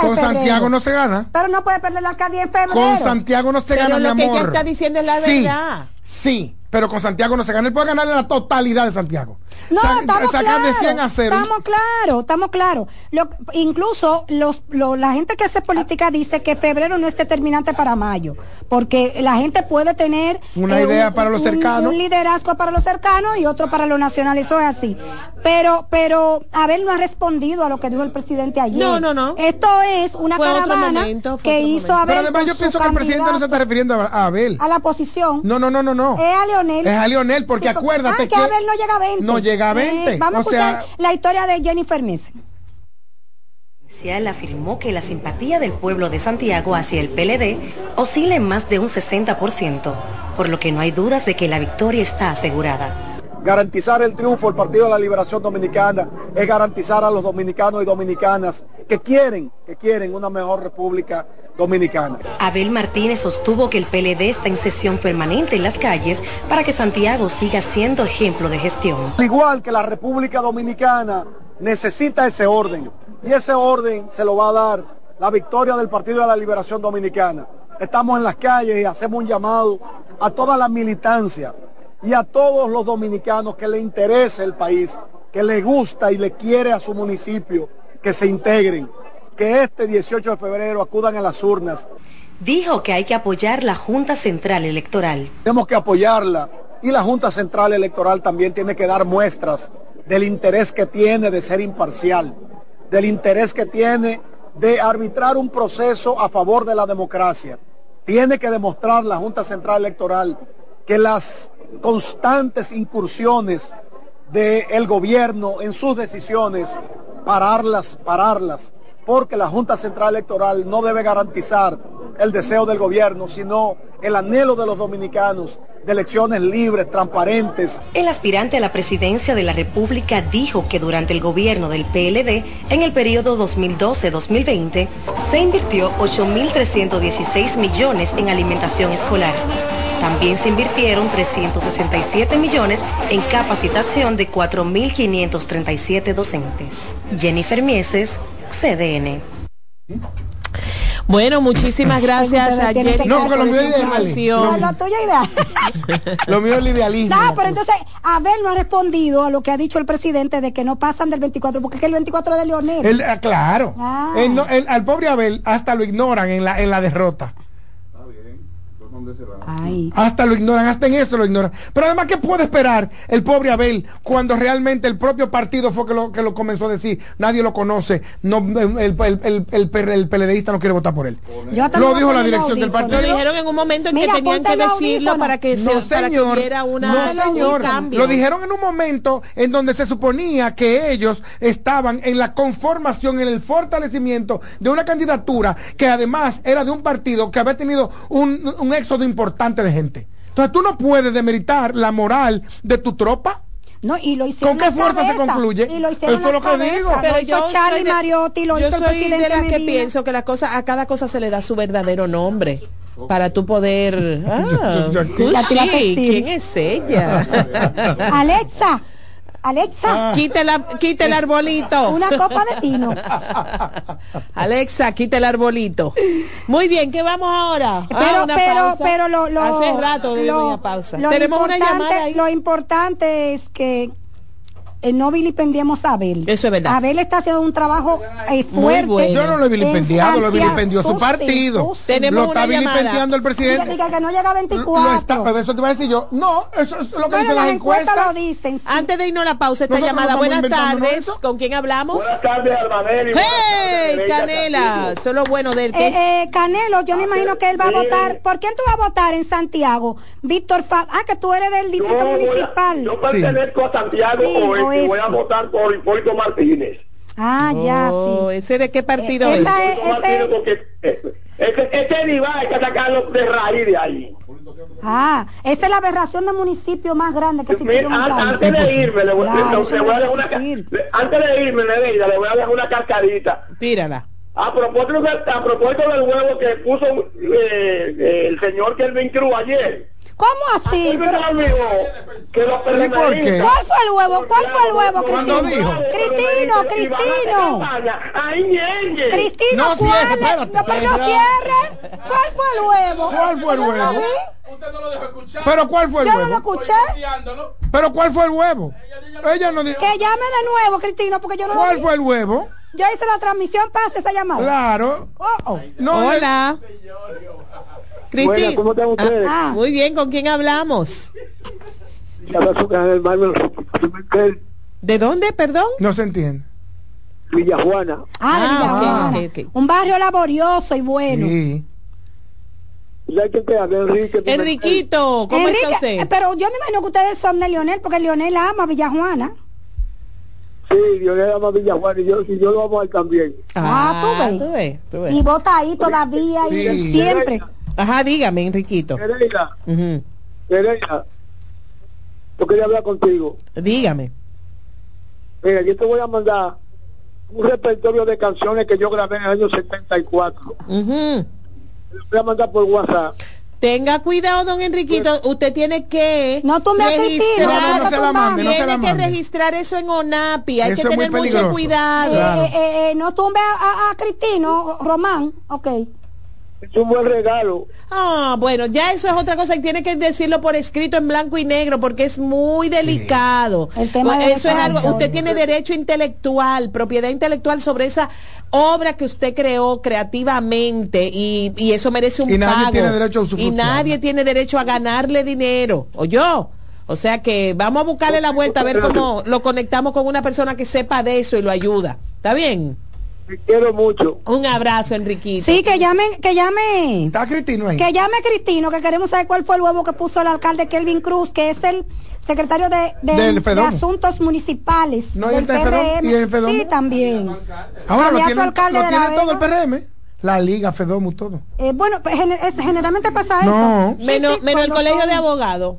con Santiago no se gana. Pero no puede perder la alcaldía en febrero. Con Santiago no se Pero gana, lo mi que amor. ella está diciendo es la sí, verdad. Sí, pero con Santiago no se gana. Él puede ganarle la totalidad de Santiago. No, Sa- estamos sacar de claros, 100 a 0. Estamos claros, estamos claros. Lo- incluso los, lo- la gente que hace política dice que febrero no es determinante para mayo, porque la gente puede tener eh, Una idea para los cercanos. un liderazgo para los cercanos y otro para los nacionales, eso es así. Pero, pero Abel no ha respondido a lo que dijo el presidente ayer. No, no, no. Esto es una Fue caravana momento, que hizo. Abel. Pero además yo pienso que el presidente no se está refiriendo a, a Abel. a la posición. No, no, no, no, no. Es a Leonel. Es a Lionel, porque Sí, porque- acuérdate ah, que, Abel no llega a 20. No llega a 20. Eh, vamos o a sea, escuchar la historia de Jennifer Mese. Él afirmó que la simpatía del pueblo de Santiago hacia el PLD oscila en más de un 60%, por lo que no hay dudas de que la victoria está asegurada. Garantizar el triunfo del Partido de la Liberación Dominicana es garantizar a los dominicanos y dominicanas que quieren, que quieren una mejor República Dominicana. Abel Martínez sostuvo que el PLD está en sesión permanente en las calles para que Santiago siga siendo ejemplo de gestión. Al igual que la República Dominicana necesita ese orden y ese orden se lo va a dar la victoria del Partido de la Liberación Dominicana. Estamos en las calles y hacemos un llamado a toda la militancia y a todos los dominicanos que le interese el país, que le gusta y le quiere a su municipio, que se integren, que este 18 de febrero acudan a las urnas. Dijo que hay que apoyar la Junta Central Electoral. Tenemos que apoyarla y la Junta Central Electoral también tiene que dar muestras del interés que tiene de ser imparcial, del interés que tiene de arbitrar un proceso a favor de la democracia. Tiene que demostrar la Junta Central Electoral que las constantes incursiones del gobierno en sus decisiones, pararlas, pararlas, porque la Junta Central Electoral no debe garantizar el deseo del gobierno, sino el anhelo de los dominicanos de elecciones libres, transparentes. El aspirante a la presidencia de la República dijo que durante el gobierno del PLD, en el periodo 2012-2020, se invirtió 8.316 millones en alimentación escolar. También se invirtieron 367 millones en capacitación de 4.537 docentes. Jennifer Mieses, CDN. Bueno, muchísimas gracias a Jenny No, porque lo mío es ideal. información. La tuya idea. Lo mío es el idealismo. No, pero cosa. entonces Abel no ha respondido a lo que ha dicho el presidente de que no pasan del 24, porque es que el 24 es de Leonel. Él, ah, claro. Ah. Él no- él- al pobre Abel hasta lo ignoran en la, en la derrota. Ay. Hasta lo ignoran, hasta en eso lo ignoran. Pero además, ¿qué puede esperar el pobre Abel cuando realmente el propio partido fue que lo, que lo comenzó a decir? Nadie lo conoce, no, el, el, el, el, el- el PLDista no quiere votar por él. Yo hasta Lo dijo la dirección del los Lo partido. dijeron en un momento en Mira, que tenían que decirlo para que, se, No, para que señor. hubiera una, no, un señor. cambio. Lo dijeron en un momento en donde se suponía que ellos estaban en la conformación, en el fortalecimiento de una candidatura que además era de un partido que había tenido un, un éxodo importante de gente. Entonces tú no puedes demeritar la moral de tu tropa. No, y lo hicieron ¿Con qué fuerza se concluye? Y lo hicieron Eso es lo que digo. Pero hizo yo Charlie soy de- Mariotti, lo yo hizo el soy de las que Medina. pienso que la cosa, a cada cosa se le da su verdadero nombre para tú poder ah, la quién es ella Alexa, Alexa, quita, la, quita el arbolito una copa de vino. Alexa quita el arbolito muy bien ¿qué vamos ahora? Ah, Pero, una pero, pausa. pero lo, lo, hace rato debemos lo- ir a pausa tenemos una llamada ahí Lo importante es que eh, no vilipendiemos a Abel. Eso es verdad. Abel está haciendo un trabajo eh, fuerte. bueno. Yo no lo he vilipendiado, lo vilipendió su partido. sí. Tenemos Lo está una llamada. vilipendiando el presidente. diga que no llega a Lo 24. está, pues eso te iba a decir yo. No, eso es lo que Bueno, dicen las encuestas. lo dicen. sí. antes de irnos a la pausa esta Nosotros llamada buenas tardes. ¿con quién hablamos? Buenas tardes, Albanelli. ¡Hey! Canela, eso es lo bueno del que es- Eh, eh, Canelo, yo me imagino que él va a votar. ¿Por quién tú vas a votar en Santiago? Víctor Fa Ah, que tú eres del distrito municipal. yo pertenezco a Santiago Oeste y oeste. voy a votar por Hipólito Martínez. Ah, ya, Oh, sí. ¿Ese de qué partido Eh, es? es- ese- porque eh, ese, ese diva hay que sacarlo de raíz de ahí. Ah, esa es la aberración del municipio más grande que Mira, an- antes de irme, le voy, Claro, le- le no voy a dejar una le- antes de irme, Nereida, le voy a dejar una cascadita. Tírala. A propósito, del- a propósito del huevo que puso eh, el señor Kelvin Cruz ayer. ¿Cómo así? ¿Por qué Pero- se le olvidó que los ¿Y por qué? ¿Cuál fue el huevo? ¿Cuál fue el huevo, Cristino? dijo. Cristino, Cristino. Cristino, No ¿cuál? cierre, es? espérate. No, pero no cierre. ¿Cuál fue el huevo? ¿Cuál fue el huevo? Usted no lo dejó escuchar. Pero ¿cuál fue el Yo no lo huevo? escuché. Pero ¿cuál fue el huevo? Ella no dijo. Que llame de nuevo, Cristino, porque yo no lo ¿Cuál fue el huevo? Yo hice la transmisión, pase esa llamada. Claro. Oh, oh. No, Hola. ¿Cómo están ustedes? Ah, Muy bien, ¿con quién hablamos? ¿De dónde, perdón? No se entiende. Villa Juana. ah, de Ah, Villajuana. ok, ok, ok. Un barrio laborioso y bueno. Sí. Enrique. Enriquito, ¿cómo Enrique, está usted? eh, pero yo me imagino que ustedes son de Leonel, porque Leonel ama a Villajuana. Sí, le amo a Villa Juana y yo, y yo lo amo a él también. Ah, tú ves. Tú ves, tú ves. Y vota ahí todavía Sí. y siempre. Ajá, dígame, Enriquito. Ujú. Nereida, yo quería hablar contigo. Dígame. Mira, yo te voy a mandar un repertorio de canciones que yo grabé en el año 74. Ujú. Lo voy a mandar por WhatsApp. Tenga cuidado, don Enriquito. Usted tiene que No a Cristina, registrar- No, no, no se la mande, no se la que mande. registrar eso en ONAPI. Hay Eso que es muy tener mucho peligroso. cuidado. Claro. Eh, eh, eh, no tumbe a, a- a Cristino, Román. Ok. Es un buen regalo. Ah, bueno, ya eso es otra cosa y tiene que decirlo por escrito en blanco y negro porque es muy delicado. El tema Pues de eso es algo, usted tiene derecho intelectual, propiedad intelectual sobre esa obra que usted creó creativamente y, y eso merece un Y nadie pago. tiene derecho a Y nadie tiene derecho a ganarle dinero, o yo. O sea que vamos a buscarle la vuelta a ver cómo lo conectamos con una persona que sepa de eso y lo ayuda. ¿Está bien? Te quiero mucho. Un abrazo, Enriquito. Sí, que llame, que llame. ¿Está Cristino ahí? Que llame Cristino, que queremos saber cuál fue el huevo que puso el alcalde Kelvin Cruz, que es el secretario de, de- Del de Fedomo. Asuntos Municipales No, y del el Fedomo, PRM. y el Fedomo. Sí, también. Ahora lo tiene, alcalde lo tiene todo el. PRM. La Liga, Fedomu, todo. Eh, bueno, pues, gener- es- generalmente pasa No. eso. Sí, Menos, sí, menos el colegio son- de abogados.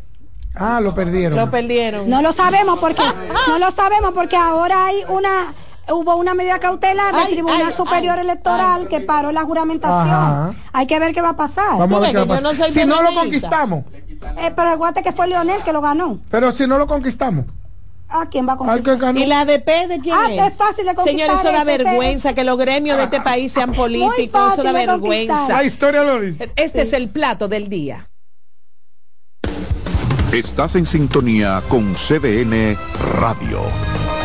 Ah, lo perdieron. Lo perdieron. No lo sabemos porque no lo sabemos porque ahora hay una hubo una medida cautelar del Ay, Tribunal ay, Superior ay, Electoral ay. que paró la juramentación. Ajá. Hay que ver qué va a pasar. Vamos a ver qué va a que yo no pasar. si no lo conquistamos. Eh, pero aguante que fue Leonel que lo ganó. Pero si no lo conquistamos. ¿A quién va a Al que conquistar? ganó. ¿Y la ADP de quién Ah, es? es fácil de conquistar Señores, eso da ese, ese- vergüenza que los gremios de este país sean políticos. Eso da vergüenza. La historia lo dice. Este es el plato del día. Estás en sintonía con CDN Radio.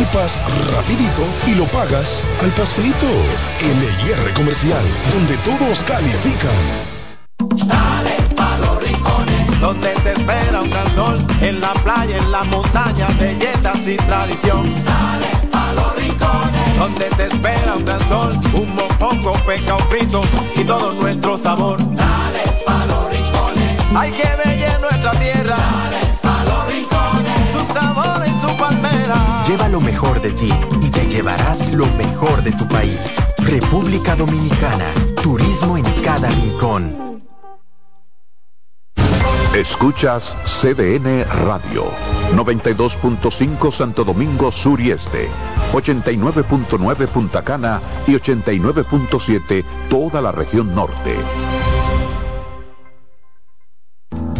equipas rapidito y lo pagas al pasito. LIR Comercial, donde todos califican. Dale pa' los rincones, donde te espera un gran sol, en la playa, en la montaña, belletas y tradición. Dale pa' los rincones, donde te espera un gran sol, un mopongo, peca, un frito y todo nuestro sabor. Dale pa' los rincones, hay que bella Lleva lo mejor de ti y te llevarás lo mejor de tu país. República Dominicana. Turismo en cada rincón. Escuchas CDN Radio, 92.5 Santo Domingo Sur y Este, 89.9 Punta Cana y 89.7 toda la región norte.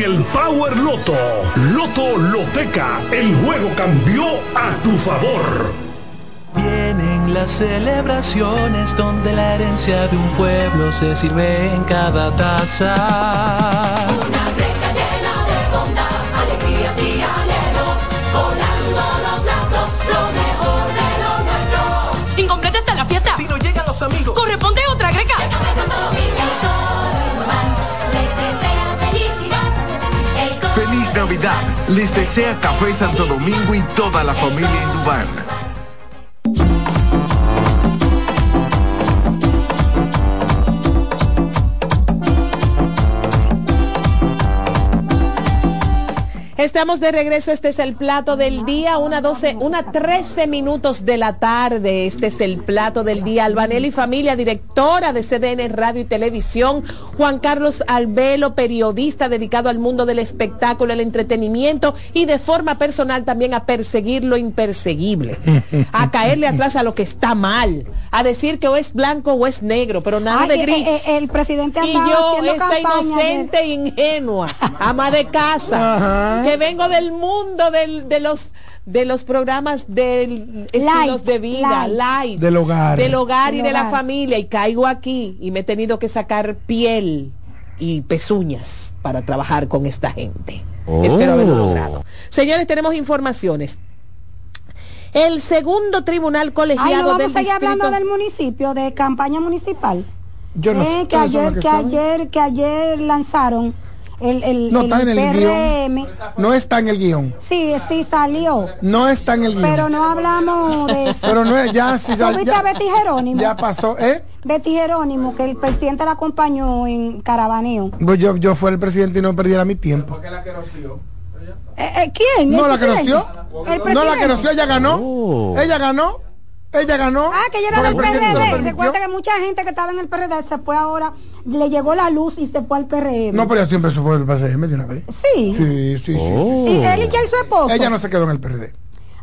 el Power Loto. Loto Loteca, el juego cambió a tu favor. Vienen las celebraciones donde la herencia de un pueblo se sirve en cada taza. Una greca llena de bondad, alegrías y anhelos, volando los lazos, lo mejor de lo nuestro. Incompleta está la fiesta. Si no llegan los amigos. Navidad. Les desea Café Santo Domingo y toda la familia Indubán. Estamos de regreso, este es el plato del día, una 12, una 13 minutos de la tarde, este es el plato del día. Albanelli familia, directora de CDN Radio y Televisión, Juan Carlos Albelo, periodista dedicado al mundo del espectáculo, el entretenimiento y de forma personal también a perseguir lo imperseguible, a caerle atrás a lo que está mal, a decir que o es blanco o es negro, pero nada Ay, de eh, gris. eh, eh, el presidente y yo, esta campaña de- inocente e ingenua, ama de casa, que vengo del mundo del- de los de los programas de estilos de vida, light. light, Del hogar. del hogar y Del de la familia y caigo aquí y me he tenido que sacar piel y pezuñas para trabajar con esta gente. Espero haberlo logrado. Señores, tenemos informaciones. El segundo tribunal Ay, colegiado no del vamos a seguir distrito hablando del municipio, de campaña municipal. Yo no Eh, sé, que ¿ustedes son ayer, que, que ayer, que ayer lanzaron el, el, No el está en el PRM. guion. No está en el guion. Sí, sí salió. No está en el guion. Pero no hablamos de eso. Pero no es, ya, sí, ya, ¿Tú viste ya- a Betty Jerónimo? ya pasó, ¿eh? Betty Jerónimo, que el presidente la acompañó en Carabaneo. Pues yo, yo fuera el presidente y no perdiera mi tiempo. Eh, eh, ¿Quién? No ¿El la que presidente? roció. ¿El No la presidente? que roció, ella ganó. Oh. Ella ganó. Ella ganó. Ah, que ella era del PRD. Recuerda que mucha gente que estaba en el PRD se fue ahora, le llegó la luz y se fue al PRM. No, pero ella siempre se fue del PRM de una vez. Sí. Sí, sí, sí, sí, sí. ¿Y él y ya y su esposo? Ella no se quedó en el PRD.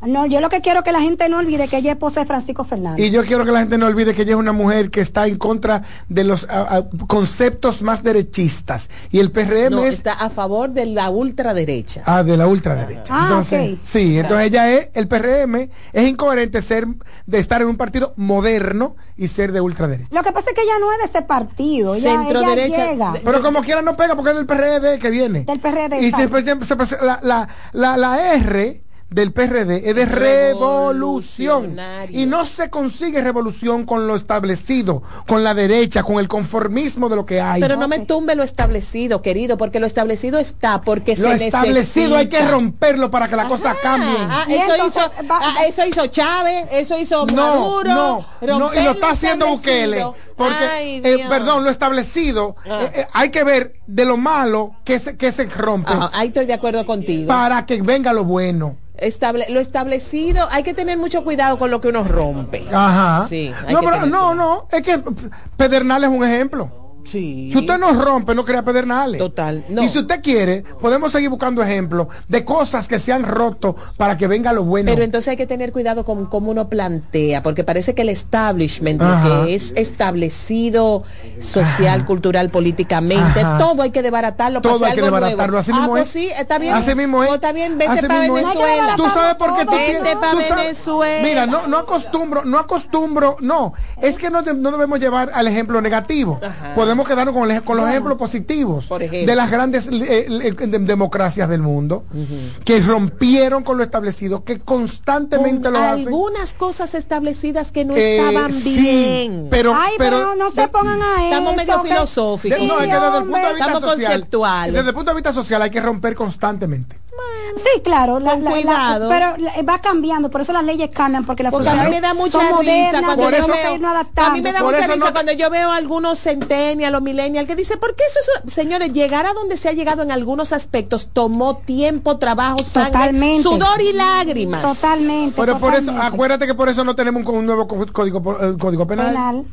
No, yo lo que quiero es que la gente no olvide que ella es esposa de Francisco Fernández. Y yo quiero que la gente no olvide que ella es una mujer que está en contra de los conceptos más derechistas. Y el PRM No, es está a favor de la ultraderecha. ah, de la ultraderecha. Ah, entonces, sí, entonces ella es, el PRM es incoherente ser de estar en un partido moderno y ser de ultraderecha. Lo que pasa es que ella no es de ese partido. Ella, Centro ella derecha, llega. Pero como quiera no pega porque es del PRD que viene. Del PRD. Y exacto. siempre, siempre se prese- la, la, la, la R del PRD es de revolución. Y no se consigue revolución con lo establecido, con la derecha, con el conformismo de lo que hay. Pero no me tumbe lo establecido, querido, porque lo establecido está, porque lo se establecido hay que necesita. romperlo para que las cosas cambien. Ah, eso, entonces, hizo, va- ah, eso hizo Chávez, eso hizo No, Maduro. no, no, y lo está haciendo. Bukele. Porque, Ay, eh, perdón, lo establecido, Ah. eh, eh, hay que ver de lo malo que se, que se rompe ahí estoy de acuerdo contigo. para que venga lo bueno. Estable- lo establecido, hay que tener mucho cuidado con lo que uno rompe. Ajá. Sí, no, pero, no, no, es que pf, Pedernales es un ejemplo. Sí. Si usted no rompe, no crea Pedernales. Total, no. Y si usted quiere, podemos seguir buscando ejemplos de cosas que se han roto para que venga lo bueno. Pero entonces hay que tener cuidado con cómo uno plantea, porque parece que el establishment, lo Ajá. que es establecido social, cultural, políticamente, Ajá. todo hay que desbaratarlo. para Todo hay que desbaratarlo, así ah, mismo pues es. sí, está bien. Así mismo es. Está bien, Así para. Venezuela. Tú sabes por qué tú sabes- Venezuela. Mira, no, no acostumbro, no acostumbro, no. Es que no, no debemos llevar al ejemplo negativo. Podemos quedarnos con, el con los ejemplos positivos ejemplo. de las grandes eh, eh, de- democracias del mundo que rompieron con lo establecido, que constantemente Con lo hacen. algunas cosas establecidas que no Eh, estaban sí, bien. pero- Ay, pero, no se pongan a eso. Estamos medio filosóficos. No, es que desde el punto de vista Estamos social, conceptuales. desde el punto de vista social hay que romper constantemente. Sí, claro, la- la- la- cuidado. pero la- va cambiando, por eso las leyes cambian, porque las Porque a mí sociedades me da mucha son risa modernas, cuando yo veo, a mí me da Por mucha risa no- cuando yo veo a algunos centennials o millennials que dicen, ¿por qué eso es una-?" Señores, llegar a donde se ha llegado en algunos aspectos tomó tiempo, trabajo, sangre, Totalmente. sudor y lágrimas. Totalmente. Pero por eso, acuérdate que por eso no tenemos un, nuevo código, eh, código penal. Penal.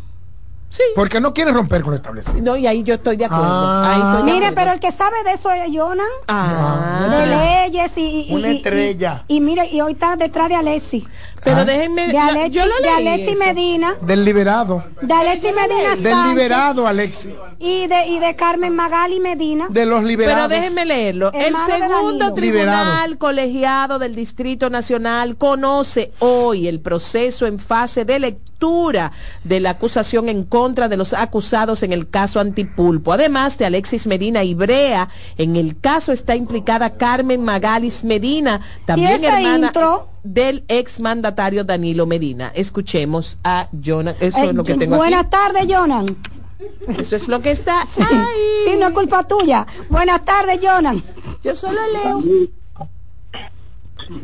Sí. Porque no quiere romper con lo establecido. No, y ahí yo estoy de acuerdo. Ah. Ahí estoy de Mire, acuerdo. pero el que sabe de eso es Jonan, Ah. de leyes y, y- Una y- y- estrella. Y, mire, y hoy está detrás de Alessi. Pero Ah. déjenme, De la- Alessi, yo lo de leí Alessi eso. Medina, Del liberado. de Alessi Medina Del Sánchez liberado, Alexi. y de, y de Carmen Magali Medina. De los liberados. Pero déjenme leerlo. El de segundo tribunal colegiado del Distrito Nacional conoce hoy el proceso en fase de lectura de la acusación en contra de los acusados en el caso Antipulpo. Además de Alexis Medina y Brea, en el caso está implicada Carmen Magalis Medina, también hermana intro? del exmandatario Danilo Medina. Escuchemos a Jonah. Eso Eh, es lo que tengo buenas tardes, Jonan. Eso es lo que está. Sí, sí, no es culpa tuya. Buenas tardes, Jonan. Yo solo leo.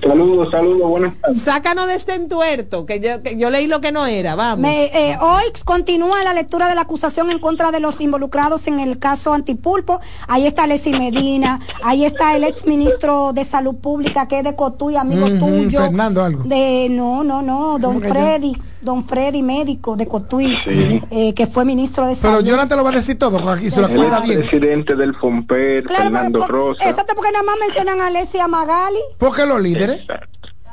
Saludos, saludos, buenas tardes. Sácanos de este entuerto, que yo, que yo leí lo que no era, vamos. Me- eh, hoy continúa la lectura de la acusación en contra de los involucrados en el caso Antipulpo. Ahí está Leslie Medina, ahí está el ex ministro de Salud Pública que es de Cotuí, amigo Ujú, tuyo. Fernando algo. De no, no, no, don yo? Don Freddy médico de Cotuí, eh, que fue ministro de Pero Salud. Jonathan te lo va a decir todo, porque aquí se lo El acuerda bien. presidente del FOMPER, Claro, Fernando por- Rosa. Exacto, porque nada más mencionan a Leslie y a Magali. Porque los líderes,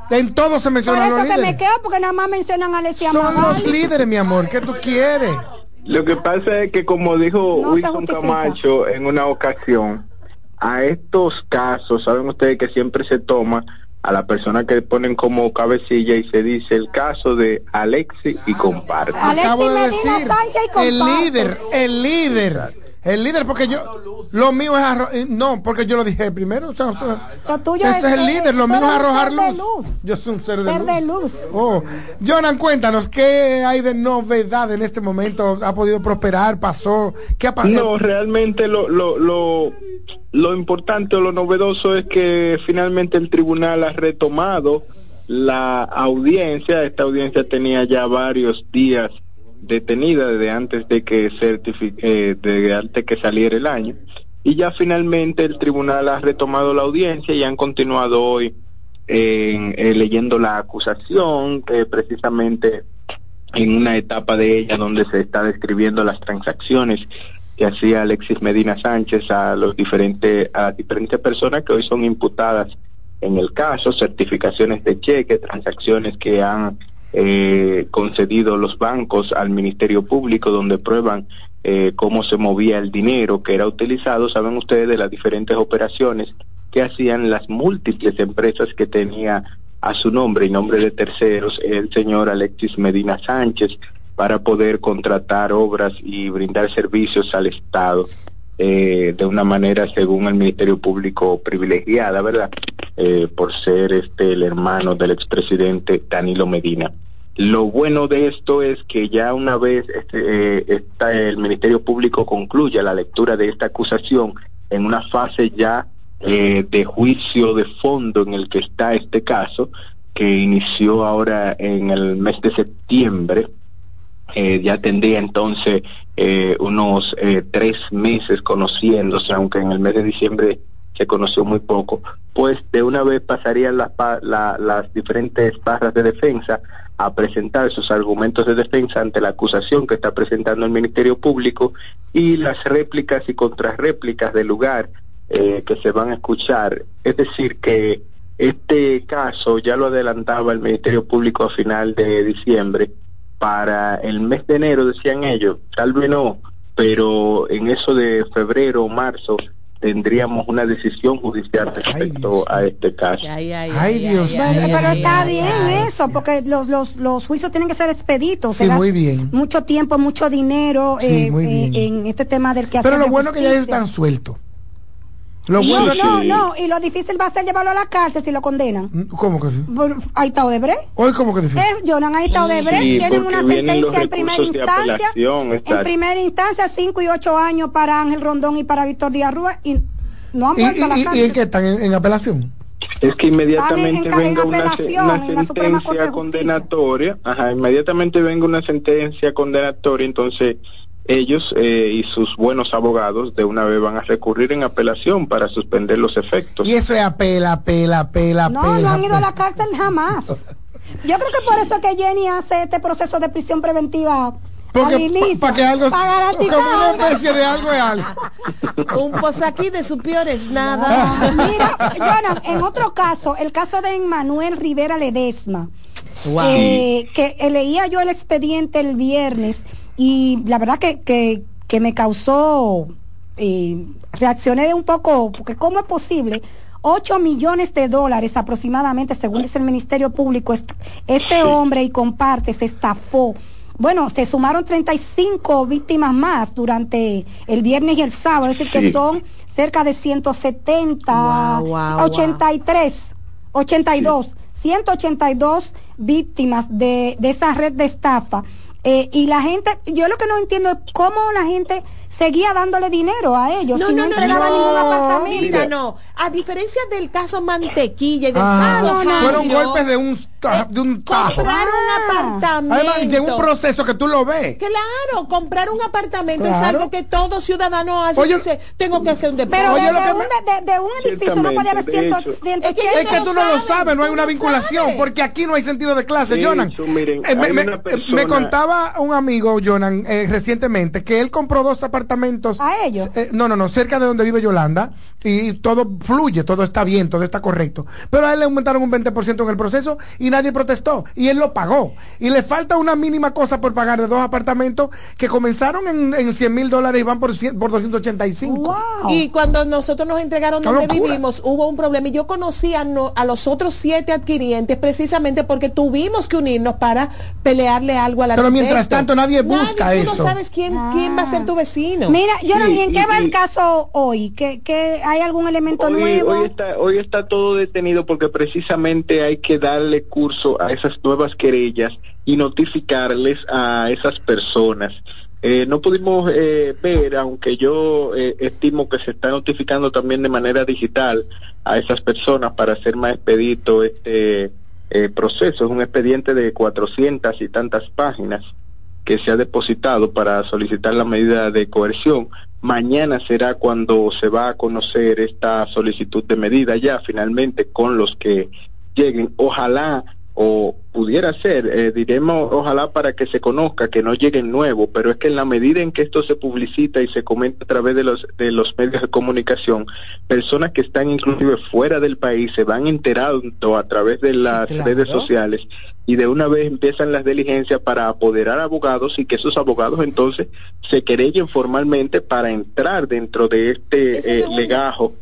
en todo se Por mencionan eso los que me quedo, porque nada más mencionan a Leslie y a Son los Magali. líderes, mi amor. ¿Qué tú quieres? Lo que pasa es que como dijo No Wilson. Camacho en una ocasión, a estos casos, saben ustedes que siempre se toma a la persona que ponen como cabecilla y se dice el caso de Alexi y comparte. Acabo de Medina decir, Sánchez y el líder, el líder. El líder, porque yo, lo mío es arro- eh, no, porque yo lo dije primero, o sea, o sea, Lo tuyo ese es el líder, lo mío es arrojar luz. Yo soy un ser de Ser luz. de luz. Oh, Jonan, cuéntanos, ¿qué hay de novedad en este momento? ¿Ha podido prosperar? ¿Pasó? ¿Qué ha pasado? No, realmente lo, lo, lo, lo importante o lo novedoso es que finalmente el tribunal ha retomado la audiencia. Esta audiencia tenía ya varios días detenida desde antes de que eh, desde antes que saliera el año. Y ya finalmente el tribunal ha retomado la audiencia y han continuado hoy eh, leyendo la acusación que precisamente en una etapa de ella donde se está describiendo las transacciones que hacía Alexis Medina Sánchez a los diferentes a las diferentes personas que hoy son imputadas en el caso, certificaciones de cheque, transacciones que han eh, concedido los bancos al Ministerio Público donde prueban eh, cómo se movía el dinero que era utilizado, saben ustedes de las diferentes operaciones que hacían las múltiples empresas que tenía a su nombre y nombre de terceros el señor Alexis Medina Sánchez para poder contratar obras y brindar servicios al Estado eh, de una manera según el Ministerio Público privilegiada, ¿verdad? Eh, por ser este el hermano del expresidente Danilo Medina. Lo bueno de esto es que ya una vez este, eh, esta- el Ministerio Público concluya la lectura de esta acusación en una fase ya eh, de juicio de fondo en el que está este caso, que inició ahora en el mes de septiembre, eh, ya tendría entonces eh, unos eh, tres meses conociéndose, aunque en el mes de diciembre se conoció muy poco, pues de una vez pasarían las, la- las diferentes barras de defensa a presentar sus argumentos de defensa ante la acusación que está presentando el Ministerio Público y las réplicas y contrarréplicas del lugar eh, que se van a escuchar. Es decir, que este caso ya lo adelantaba el Ministerio Público a final de diciembre. Para el mes de enero, decían ellos, tal vez no, pero en eso de febrero o marzo tendríamos una decisión judicial respecto a este caso. Ay, Dios Pero, mío. pero está bien eso, porque los, los, los juicios tienen que ser expeditos. Sí, se muy bien. Mucho tiempo, mucho dinero Sí, eh, eh, en este tema del que Pero lo bueno que ya ellos están sueltos. Lo no, bueno no, que... no, y lo difícil va a ser llevarlo a la cárcel si lo condenan. ¿Cómo que sí? Por- Ahí está Odebrecht. Hoy como que difícil. Eh, Jonan, ahí está Odebrecht. Sí, Tienen una sentencia en primera instancia. En primera instancia, 5 y 8 años para Ángel Rondón y para Víctor Díaz Rúa. Y no han ¿Y, vuelto a la y- y- cárcel. en qué están? ¿En, en apelación? Es que inmediatamente en- en venga una, una en la Suprema Corte de sentencia condenatoria, ajá, inmediatamente venga una sentencia condenatoria, entonces ellos eh, y sus buenos abogados de una vez van a recurrir en apelación para suspender los efectos. Y eso es apela, apela, apela, No, apela. no han ido a la cárcel jamás. Yo creo que por eso es que Jenny hace este proceso de prisión preventiva. Porque para que algo para garantizar como una algo. especie de algo es algo. Un posaquí de su peor es nada. Mira, Jonan, en otro caso, el caso de Manuel Rivera Ledesma, Wow. eh, que eh, leía yo el expediente el viernes y la verdad que, que, que me causó, eh, reaccioné un poco, porque ¿cómo es posible? 8 millones de dólares aproximadamente, según dice el Ministerio Público, est- este hombre y comparte se estafó. Bueno, se sumaron 35 víctimas más durante el viernes y el sábado, es decir, que son cerca de 170, Wow, wow, 83, 82, 182 víctimas de, de esa red de estafa. Eh, y la gente, yo lo que no entiendo es cómo la gente seguía dándole dinero a ellos No, si no, no, no, entregaba no, ningún apartamento. Mira, no. A diferencia del caso Mantequilla y del Ah, caso fueron golpes de un, de un tajo. comprar un apartamento. Además, de un proceso que tú lo ves. Claro, comprar un apartamento es algo que todo ciudadano hace. Oye, dice, tengo que hacer un depósito. Pero de, un, de, de un edificio no podía haber Ciertamente, de 100, hecho. 100, Es que Es que tú no lo sabes, no hay una vinculación, porque aquí no hay sentido de clase, De Jonan. hecho, miren, Eh, me, eh, persona- me contaba un amigo, Jonan, eh, recientemente, que él compró dos apartamentos. ¿A ellos? eh, no, no, no, cerca de donde vive Yolanda, y todo fluye, todo está bien, todo está correcto. Pero a él le aumentaron un 20% en el proceso y nadie protestó, y él lo pagó. Y le falta una mínima cosa por pagar de dos apartamentos que comenzaron en, en 100 mil dólares y van por, 100 por 285. Y cuando nosotros nos entregaron donde locura. vivimos, hubo un problema. Y yo conocí a, no- a los otros siete adquirientes precisamente porque tuvimos que unirnos para pelearle algo a la Pero mientras tanto nadie busca Tú eso. no sabes quién, quién va a ser tu vecino. Mira, Jonan, Sí, ¿y en qué y- va el caso hoy? ¿Qué, qué, ¿Hay algún elemento Hoy, nuevo? hoy está, hoy está todo detenido porque precisamente hay que darle a esas nuevas querellas y notificarles a esas personas. Eh, no pudimos eh, ver, aunque yo eh, estimo que se está notificando también de manera digital a esas personas para hacer más expedito este eh, proceso. Es un expediente de 400 y tantas páginas que se ha depositado para solicitar la medida de coerción. Mañana será cuando se va a conocer esta solicitud de medida ya finalmente con los que lleguen. Ojalá o pudiera ser, eh, diremos ojalá para que se conozca que no lleguen nuevos, pero es que en la medida en que esto se publicita y se comenta a través de los de los medios de comunicación, personas que están inclusive fuera del país se van enterando a través de las claro. redes sociales y de una vez empiezan las diligencias para apoderar abogados y que esos abogados entonces se querellen formalmente para entrar dentro de este eh, legajo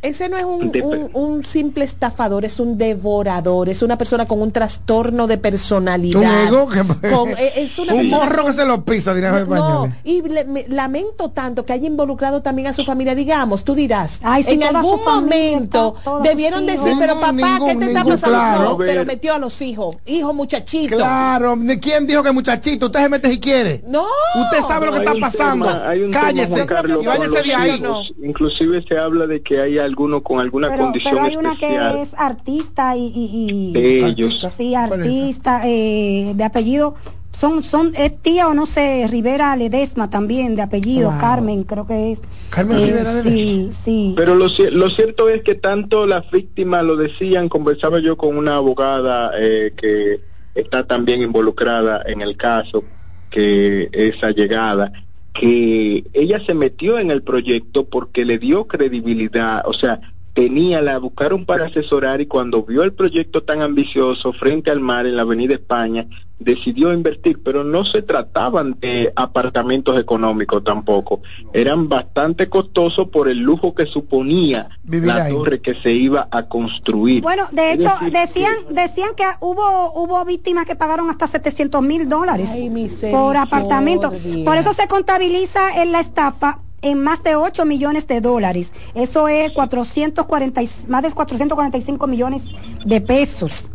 Ese no es un, de- un- un simple estafador, es un devorador, es una persona con un trastorno de personalidad. Un ego que Con- eh, es una un persona morro con- que se lo pisa, dirán No, españoles. y le- me- lamento tanto que haya involucrado también a su familia, digamos, tú dirás, Ay, en algún familia, momento debieron decir, pero Ningún, papá, ¿qué ningún, te está pasando? claro. No, pero metió a los hijos, hijo muchachito. Claro, ¿de quién dijo que muchachito? Usted se mete si quiere. No. Usted sabe lo que está pasando. tema- Cállese Carlos, y váyase de ahí. Inclusive se habla de que hay alguno con alguna Pero, condición pero hay una especial. que es artista y, y- y- De ellos. sí artista eh, de apellido son son es tía o no sé Rivera Ledesma también de apellido Wow. Carmen creo que es Carmen Eh, Rivera sí sí Pero lo, lo cierto es que tanto las víctimas lo decían, conversaba yo con una abogada eh, que está también involucrada en el caso, que es allegada, que ella se metió en el proyecto porque le dio credibilidad, o sea, tenía, la buscaron para asesorar y cuando vio el proyecto tan ambicioso frente al mar en la Avenida España, decidió invertir, pero no se trataban de apartamentos económicos tampoco, eran bastante costosos por el lujo que suponía Vivir la ahí. torre que se iba a construir. bueno de hecho decir, decían decían que hubo hubo víctimas que pagaron hasta 700 mil dólares Ay, por apartamento por eso se contabiliza en la estafa en más de 8 millones de dólares. Eso es 440, y- más de 445 millones de pesos.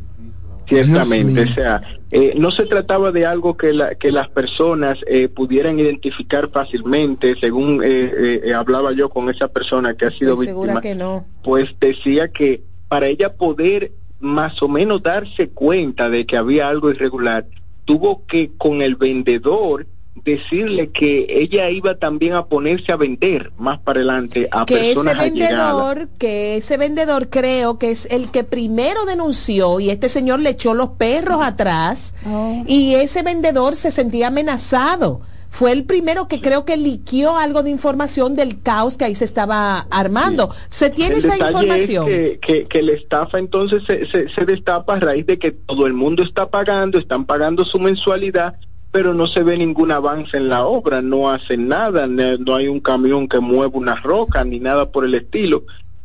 Ciertamente, o sea, eh, no se trataba de algo que, la- que las personas eh, pudieran identificar fácilmente, según eh, hablaba yo con esa persona que ha sido Estoy segura víctima, que no. pues decía que para ella poder más o menos darse cuenta de que había algo irregular, tuvo que con el vendedor decirle que ella iba también a ponerse a vender más para adelante a que ese allegadas. vendedor, que ese vendedor creo que es el que primero denunció y este señor le echó los perros atrás Oh. y ese vendedor se sentía amenazado. Fue el primero que creo que liquió algo de información del caos que ahí se estaba armando. ¿Se tiene el esa información? Es que, que, que la estafa entonces se, se, se destapa a raíz de que todo el mundo está pagando, están pagando su mensualidad, pero no se ve ningún avance en la obra, no hacen nada, no hay un camión que mueva una roca ni nada por el estilo.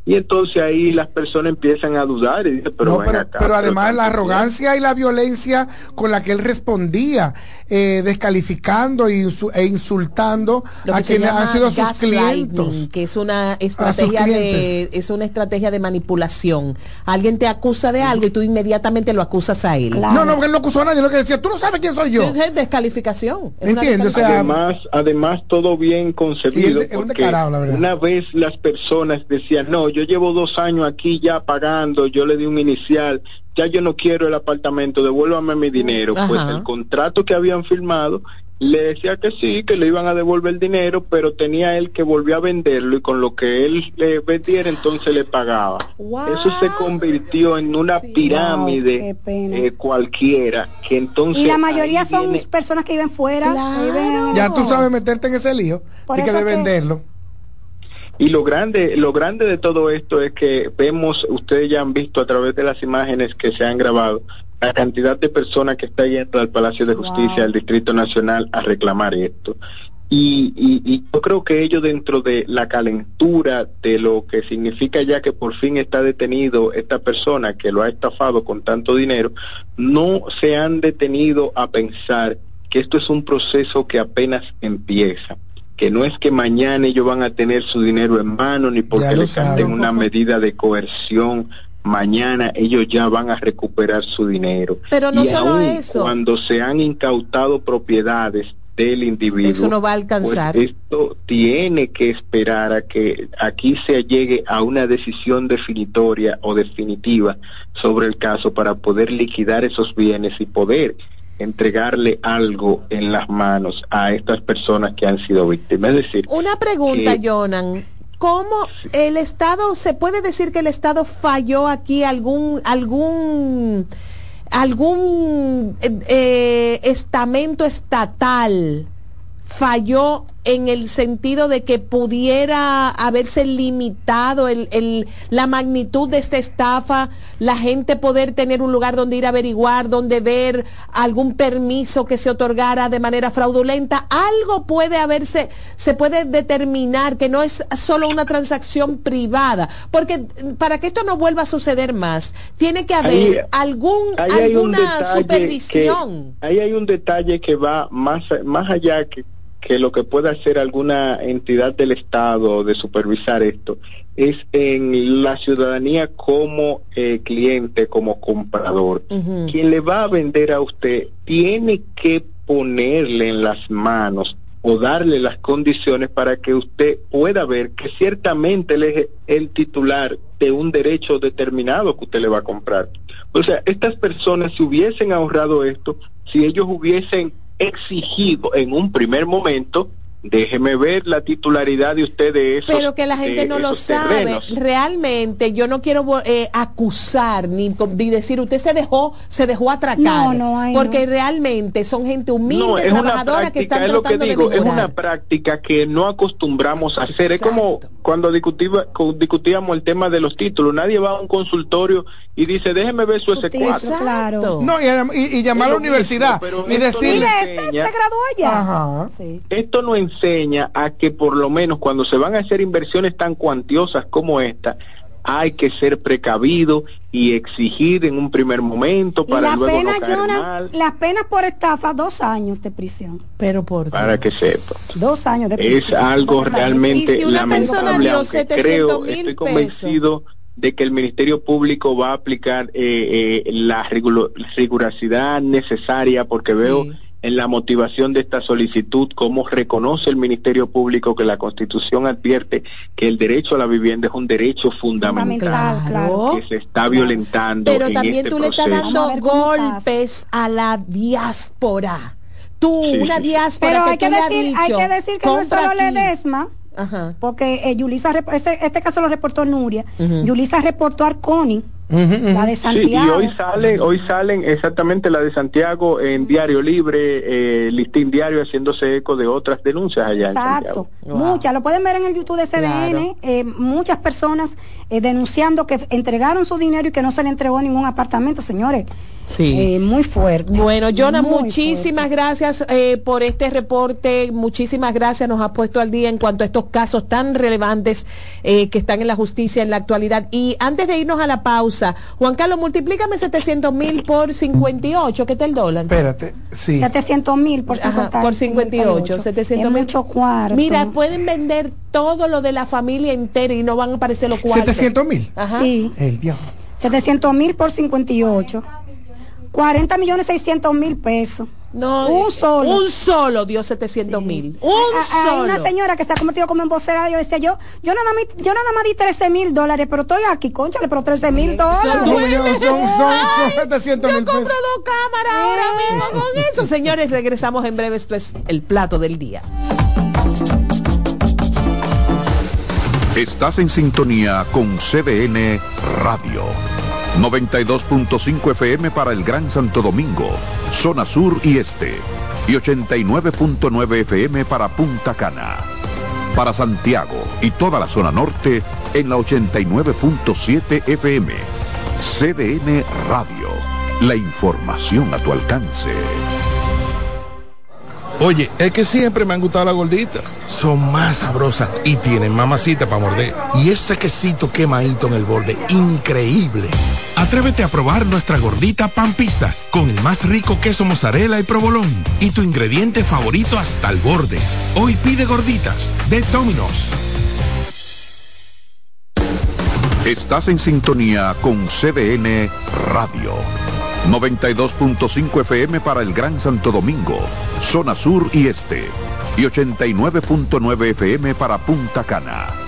Y entonces ahí las personas empiezan a dudar y dicen, pero, No, pero, acá, pero además la tiempo". arrogancia y la violencia con la que él respondía, eh, descalificando e, insu- e insultando a quienes han sido sus clientes. que es una estrategia de es una estrategia de manipulación. Alguien te acusa de algo y tú inmediatamente lo acusas a él. No, no, porque él no acusó a nadie, lo que decía, tú no sabes quién soy yo. Sí, es descalificación. Es una Entiendo, o sea, descalificación. además, además todo bien concebido. Sí, es un porque la. Una vez las personas decían, no, yo llevo dos años aquí ya pagando, yo le di un inicial, ya yo no quiero el apartamento, devuélvame mi dinero. Pues el contrato que habían firmado le decía que sí, que le iban a devolver el dinero, pero tenía él que volver a venderlo y con lo que él le vendiera entonces le pagaba. Eso se convirtió en una pirámide eh, cualquiera, que entonces... Y la mayoría son viene- personas que viven fuera. que viven en Ya tú sabes meterte en ese lío Por y que de que- venderlo. Y lo grande, lo grande de todo esto es que vemos, ustedes ya han visto a través de las imágenes que se han grabado, la cantidad de personas que está yendo al Palacio de Justicia, al Distrito Nacional, a reclamar esto. Y, y, y yo creo que ellos dentro de la calentura de lo que significa ya que por fin está detenido esta persona que lo ha estafado con tanto dinero, no se han detenido a pensar que esto es un proceso que apenas empieza que no es que mañana ellos van a tener su dinero en mano ni porque le canten una medida de coerción mañana ellos ya van a recuperar su dinero Pero no y solo aun eso. cuando se han incautado propiedades del individuo Eso no va a alcanzar. pues esto tiene que esperar a que aquí se llegue a una decisión definitoria o definitiva sobre el caso para poder liquidar esos bienes y poder entregarle algo en las manos a estas personas que han sido víctimas. Es decir, Una pregunta, que- Jonan. ¿Cómo el Estado, se puede decir que el Estado falló aquí algún, algún, algún eh, eh, estamento estatal falló en el sentido de que pudiera haberse limitado el, el- la magnitud de esta estafa, la gente poder tener un lugar donde ir a averiguar, donde ver algún permiso que se otorgara de manera fraudulenta, algo puede haberse, se puede determinar que no es solo una transacción privada, porque para que esto no vuelva a suceder más, tiene que haber Ahí- algún, Ahí alguna supervisión. que- ahí hay un detalle que va más, más allá que, que lo que pueda hacer alguna entidad del Estado de supervisar esto, es en la ciudadanía como eh, cliente, como comprador. Quien le va a vender a usted tiene que ponerle en las manos o darle las condiciones para que usted pueda ver que ciertamente él es el titular de un derecho determinado que usted le va a comprar. O sea, estas personas si hubiesen ahorrado esto, si ellos hubiesen exigido en un primer momento, déjeme ver la titularidad de usted de esos Pero que la gente de no lo sabe. terrenos. Realmente, yo no quiero eh, acusar ni, ni decir usted se dejó, se dejó atracar. No, no, ay, porque no. realmente son gente humilde, No, es una trabajadora que práctica, están es lo que tratando digo, de es una práctica que no acostumbramos a hacer. Es como cuando discutiva- cu- discutíamos el tema de los títulos. Nadie va a un consultorio y dice, déjeme ver su S4. Claro. No, y, y- y llamar a la universidad mismo, pero y decir. no Mire, este se graduó ya. Ajá. Sí. Esto no enseña a que por lo menos cuando se van a hacer inversiones tan cuantiosas como esta, hay que ser precavido y exigir en un primer momento para la luego pena, no caer Jonah, mal, las penas por estafa, dos años de prisión. Pero por para que sepa. Dos años de prisión. Es algo realmente si lamentable, aunque 700 creo, estoy convencido de que el Ministerio Público va a aplicar eh, eh, la rigurosidad necesaria porque veo en la motivación de esta solicitud cómo reconoce el Ministerio Público que la Constitución advierte que el derecho a la vivienda es un derecho fundamental, Claro. que se está violentando Pero en también este tú le estás dando golpes a la diáspora. Tú, Sí, una diáspora Pero que, hay que, decir, hay que decir que no es solo. Ledesma, Ajá. porque eh, Yulisa, este, este caso lo reportó Nuria. Ujú. Yulisa reportó a Arconi, la de Sí, y Santiago. hoy sale, hoy salen exactamente la de Santiago en Diario Libre, eh, Listín Diario haciéndose eco de otras denuncias allá en Exacto, Santiago. muchas, lo pueden ver en el YouTube de CDN, Claro. eh, muchas personas eh, denunciando que entregaron su dinero y que no se le entregó ningún apartamento, señores. Sí. Eh, muy fuerte. Bueno, Jonah, muchísimas gracias eh, por este reporte, muchísimas gracias, nos ha puesto al día en cuanto a estos casos tan relevantes eh, que están en la justicia en la actualidad. Y antes de irnos a la pausa, Juan Carlos, multiplícame 700 mil por 58, ¿qué está el dólar? Espérate, sí. 700 mil por, Ajá, 50, por 58, 700 Es mil. mucho cuarto. Mira, pueden vender todo lo de la familia entera y no van a aparecer los cuartos. 700 mil. Ajá. Sí, El diablo. 700 mil por 58. 40 millones 600 mil pesos. No, un solo. Un solo dio 700 mil. Un Ah, Hay solo. una señora que se ha convertido como en vocera. Yo decía yo, yo nada más, yo nada más di 13 mil dólares, pero estoy aquí, conchale, pero 13 mil dólares. Son, son, son, son 700 mil pesos. dos cámaras ahora mismo con eso. Señores, regresamos en breve. Esto es el plato del día. Estás en sintonía con CDN Radio. 92.5 FM para el Gran Santo Domingo, zona sur y este. Y 89.9 FM para Punta Cana. Para Santiago y toda la zona norte en la 89.7 FM. CDN Radio. La información a tu alcance. Oye, es que siempre me han gustado las gorditas. Son más sabrosas y tienen mamacita para morder. Y ese quesito quemadito en el borde, increíble. Atrévete a probar nuestra gordita pan pizza con el más rico queso mozzarella y provolón y tu ingrediente favorito hasta el borde. Hoy pide gorditas de Domino's. Estás en sintonía con CDN Radio. 92.5 FM para el Gran Santo Domingo, zona sur y este. Y 89.9 FM para Punta Cana.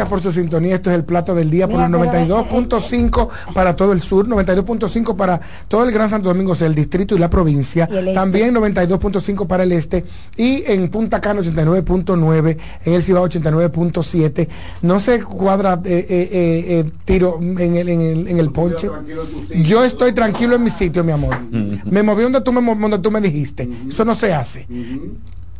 Gracias por su sintonía. Esto es el plato del día por el 92.5 para todo el sur, 92.5 para todo el Gran Santo Domingo, o sea, el distrito y la provincia. Y este. También 92.5 para el este. Y en Punta Cana 89.9, en el Cibao 89.7. No se cuadra eh, eh, eh, tiro en el, en, el, en el ponche. Yo estoy tranquilo en mi sitio, mi amor. Me moví donde tú me, donde tú me dijiste. Eso no se hace.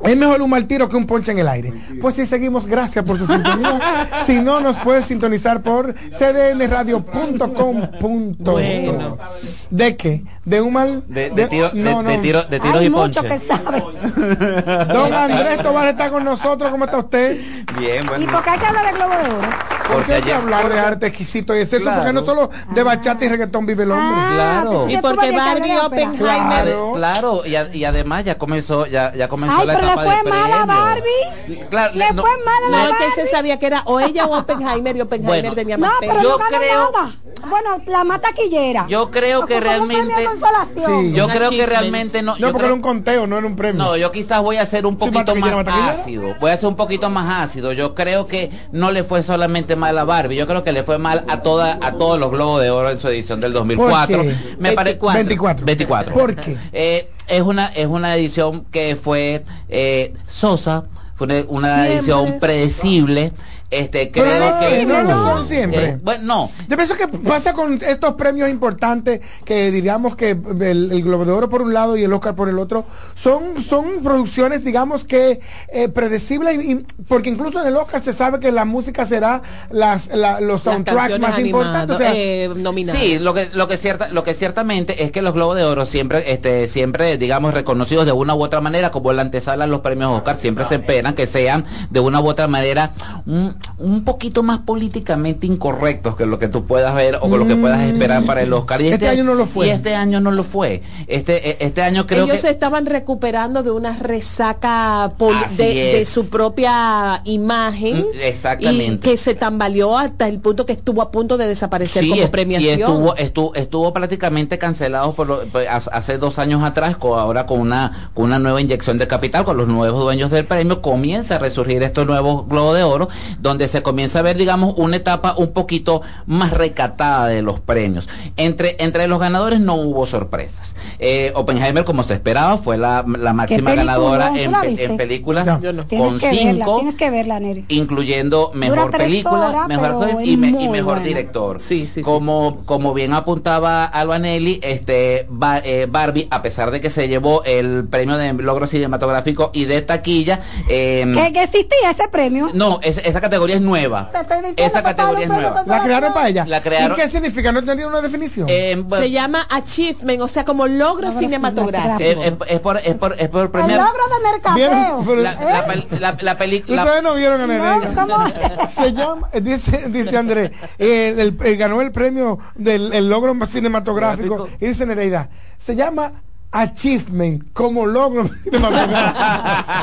Es mejor un mal tiro que un ponche en el aire. Pues si seguimos, gracias por su sintonía. si no, nos puedes sintonizar por cdnradio.com. Bueno. ¿De qué? ¿De un mal? De, de tiro, de, de tiro, de tiros Hay y ponche. que sabe. Don Andrés Tobar está con nosotros. ¿Cómo está usted? Bien, ¿Y bueno. por qué hay que hablar de Globo de Oro? ¿Por qué hay que hablar de arte exquisito y exceso? Claro. Porque no solo de bachata y reggaetón vive el hombre. Claro. Y porque Barbie Oppenheimer. Claro, claro, y, a- y además ya comenzó, ya, ya comenzó Ay, la le fue mal a. Barbie. Claro, Le no- fue mal a la No, es que Barbie. se sabía que era o ella o Oppenheimer y Oppenheimer Bueno. tenía No, más pero no Yo ganó creo- nada. Bueno, la más taquillera. Yo creo que realmente. Sí. yo creo que realmente no. No, yo porque creo- era un conteo, no era un premio. No, yo quizás voy a ser un poquito más ácido. Voy a ser un poquito más ácido. Yo creo que no le fue solamente mal a Barbie. Yo creo que le fue mal a toda a todos los Globos de Oro en su edición del 2004. ¿Por qué? Me pare- 24. 24. ¿Por qué? Eh, es una es una edición que fue eh, sosa. Fue una, edición predecible. Este, creo Pero no, que no lo son siempre. Eh, bueno, no. Yo pienso que pasa con estos premios importantes que diríamos que el, el Globo de Oro por un lado y el Oscar por el otro son, son producciones digamos que eh, predecibles y- y- porque incluso en el Oscar se sabe que la música será las, la- los soundtracks más importantes. o sea, animadas, eh, nominadas. Sí, lo que lo que cierta lo que ciertamente es que los Globos de Oro siempre este siempre digamos reconocidos de una u otra manera como la antesala a los premios Oscar siempre se esperan que sean de una u otra manera un, un poquito más políticamente incorrectos que lo que tú puedas ver o lo que puedas esperar para el Oscar. Y Este año no lo fue. Y este año no lo fue. Este eh, este año creo Ellos que se estaban recuperando de una resaca de, su propia imagen Mm, exactamente. y que se tambaleó hasta el punto que estuvo a punto de desaparecer como es- premiación. Y estuvo, estuvo, estuvo prácticamente cancelado por, lo- por- hace- hace dos años atrás, co- ahora con una, con una nueva inyección de capital, con los nuevos dueños del premio, comienza a resurgir estos nuevos Globo de Oro, donde se comienza a ver, digamos, una etapa un poquito más recatada de los premios. Entre, entre los ganadores no hubo sorpresas. Eh, Oppenheimer, como se esperaba, fue la, la máxima ganadora ¿Tú en, películas No. Yo no. Tienes con verla, cinco tienes que verla, Neri. incluyendo mejor película, horas, mejor es y, me- y muy mejor buena. director. Sí, sí, sí. Como como bien apuntaba Albanelli, este eh, Barbie, a pesar de que se llevó el premio de logro cinematográfico y de taquilla, eh, ¿Que, que existía ese premio? no, es- esa categoría es nueva. Esa categoría es nueva. la crearon para ella. La crearon- ¿Y qué significa? No tenía una definición. Eh, bueno, Se llama Achievement, o sea, como logro cinematográfico. eh, es, es por es por es por El logro de mercadeo. La, la, la película Ustedes no vieron No, Nereida. ¿cómo? Se llama, eh, dice, dice Andrés, eh, el- eh, ganó el premio del el logro cinematográfico. Y dice Nereida, se llama Achievement como logro.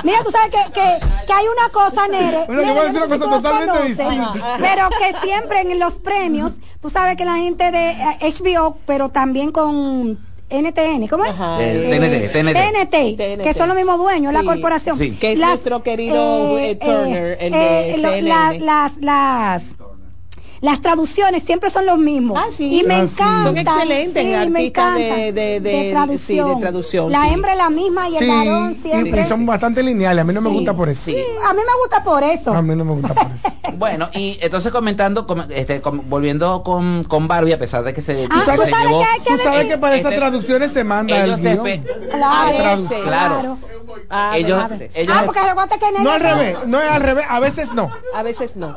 Mira, tú sabes que, que, que hay una cosa, Nere. Mira, yo voy a decir una cosa totalmente distinta. Pero que siempre en los premios, tú sabes que la gente de eh, HBO, pero también con NTN, ¿cómo es? Eh, TNT, TNT. TNT, que son los mismos dueños, la Sí, corporación. sí. Que es nuestro querido, eh, Turner, el de lo- CNN. la- las, las, las traducciones siempre son los mismos. Y me Ah, sí. encanta. Son excelentes sí, me artistas encanta. de- de- de- traducción. sí, de traducción, La sí. hembra es la misma y el Sí, varón y, siempre. y son bastante lineales. A mí no me Sí. gusta por eso. Sí, a mí me gusta por eso. A mí no me gusta por eso. Bueno, y entonces comentando, com- este, com- volviendo con, con Barbie, a pesar de que se, Tú que sabes, se llevó... tú sabes que para esas Este, traducciones se manda ellos el guion. Claro, Traducción. Claro. Ah, ellos, ellos Ah, porque recuerda que Nere. No al revés, no es al revés, a veces no. A veces no.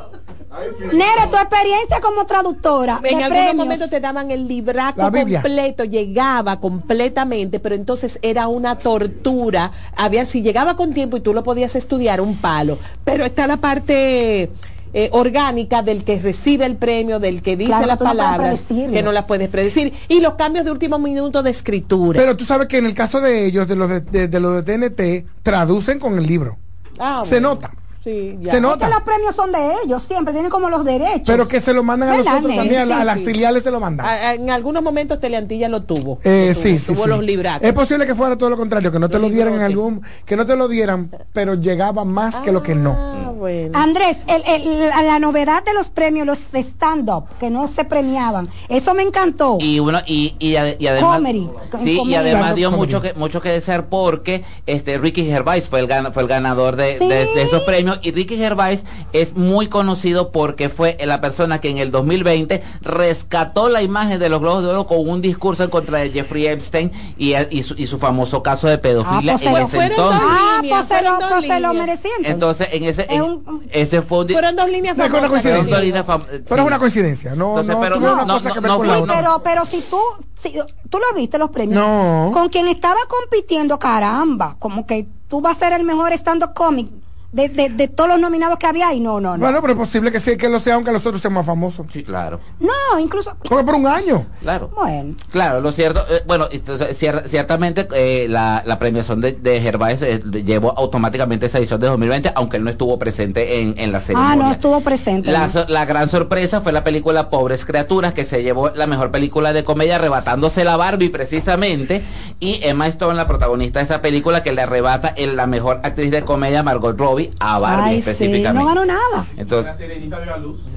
Nere, tu experiencia como traductora. En de algunos premios. momentos te daban el libraco completo, llegaba completamente, pero entonces era una tortura. Había, si llegaba con tiempo y tú lo podías estudiar, un palo. Pero está la parte eh, orgánica del que recibe el premio, del que dice Claro, las no palabras, que no las puedes predecir. Y los cambios de último minuto de escritura. Pero tú sabes que en el caso de ellos, de los de, de- de los de TNT, traducen con el libro. Ah, Se bueno. nota. Sí, ya. Se Es nota. que los premios son de ellos, siempre tienen como los derechos. Pero que se lo mandan a ¿Verdad, nosotros también, a, la- a Sí, las sí. filiales se lo mandan. A- a- en algunos momentos Teleantilla lo tuvo. Eh, Lo tuvo, sí, sí, tuvo sí. los libracos. Es posible que fuera todo lo contrario, que no te lo dieran en algún, que no te lo dieran, pero llegaba más que lo que no. Ah, bueno. Andrés, el- el- la, la novedad de los premios, los stand-up, que no se premiaban, eso me encantó. Y uno y, y, ade- y además Comedy, sí comedy. y además dio comedy. mucho que mucho que desear porque este Ricky Gervais fue el gan- fue el ganador de, Sí. de- de esos premios y Ricky Gervais es muy conocido porque fue la persona que en el 2020 rescató la imagen de los Globos de Oro con un discurso en contra de Jeffrey Epstein y, y su, y su famoso caso de pedofilia Ah, pues en ese fueron dos entonces. Ah, líneas, pues se lo, fueron dos pues se lo líneas. merecía entonces. Entonces en ese Es en- un- ese fue un Fueron dos líneas No, una famosas. coincidencia. dos líneas fam- Pero es una coincidencia, no, Entonces, no pero no, una no, cosa que Sí, pero, pero si tú, si, tú lo viste los premios. No. Con quien estaba compitiendo, caramba, como que tú vas a ser el mejor stand-up comic de, de, de todos los nominados que había y no, no, no. Bueno, pero es posible que sí, que lo sea, aunque los otros sean más famosos. Sí, claro. no, incluso, Porque por un año. Claro. bueno. Claro, lo cierto, eh, bueno, cier- ciertamente eh, la, la premiación de, de Gervais eh, llevó automáticamente esa edición de 2020, aunque él no estuvo presente en, en la ceremonia. Ah, no estuvo presente. La, ¿no? so- la gran sorpresa fue la película Pobres Criaturas, que se llevó la mejor película de comedia, arrebatándose la Barbie precisamente, y Emma Stone, la protagonista de esa película, que le arrebata el- la mejor actriz de comedia, Margot Robbie, a Barbie Ay, sí, específicamente. no ganó nada. Entonces,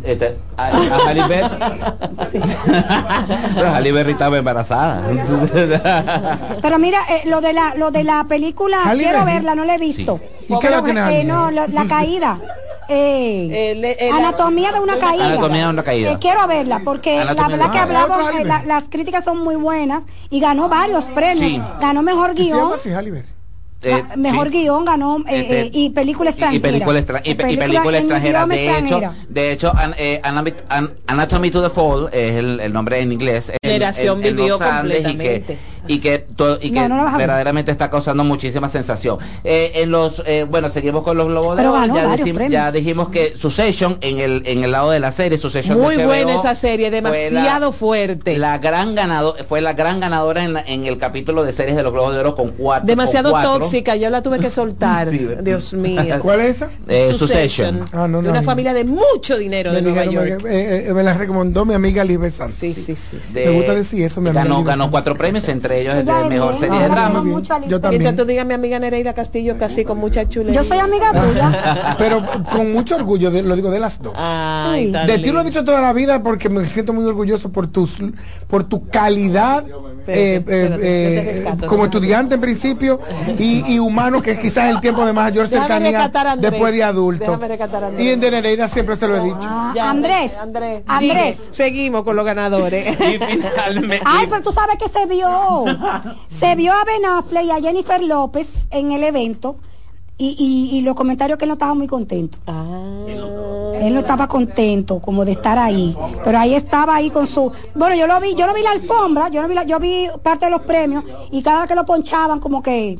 este, a, a Halle Berry. Pero Halle Berry estaba embarazada. Pero mira, eh, lo de la lo de la película, Halle quiero Berry. verla, no la he visto. ¿Y qué edad Pero, tiene eh, Halle? no, lo- la caída. Eh, El- el- anatomía de una caída. Anatomía de una caída. Eh, quiero verla porque Anatomía la verdad que hablamos, eh, la- las críticas son muy buenas y ganó varios premios. Sí. Ganó mejor ¿Y se guion, Eh, ga- mejor sí. guion ganó eh, Este, eh, y película y extranjera. película, extra- y, pe- y película extranjera de hecho de hecho an- eh, Anatomy to the Fall es el, el nombre en inglés en- Generación en- en vivió los Andes y que. Y que to- y que no verdaderamente está causando muchísima sensación Eh, en los eh, bueno seguimos con los globos de oro ya, decim- ya dijimos que Succession en el en el lado de la serie Succession Muy de HBO, buena esa serie, fue la- demasiado fuerte. la gran ganador fue la gran ganadora en, la- en el capítulo de series de los globos de oro con cuatro Demasiado con cuatro. tóxica, yo la tuve que soltar. Sí, Dios mío. ¿Cuál es esa? Eh, Succession. Ah, no, de una no. familia de mucho dinero Me, de Nueva York. me, eh, me la recomendó mi amiga Libre Santos. Sí, sí, sí. sí. de- Me gusta decir eso, mi amiga ganó, ganó cuatro premios, entre ellos el es mejor bien, serie de drama. Yo Mientras también. tú digas mi amiga Nereida Castillo casi con mucha chulería. Yo soy amiga tuya. Pero con mucho orgullo, de- lo digo de las dos. Ay, Sí. tan De ti lo he dicho toda la vida porque me siento muy orgulloso por tus por tu calidad eh, eh, eh, como estudiante en principio y, y humano que es quizás el tiempo de mayor cercanía después de adulto. Y en de Nereida siempre se lo he dicho. Ah, Ya, Andrés, Andrés. Andrés. Seguimos con los ganadores. Y finalmente, Ay, pero tú sabes que se vio. Se vio a Ben Affleck y a Jennifer López en el evento. Y, y, y los comentarios que él no estaba muy contento. Él no estaba contento como de estar ahí. Pero ahí estaba ahí con su. Bueno, yo lo vi, yo no vi la alfombra, yo no vi la, yo vi parte de los premios y cada vez que lo ponchaban como que.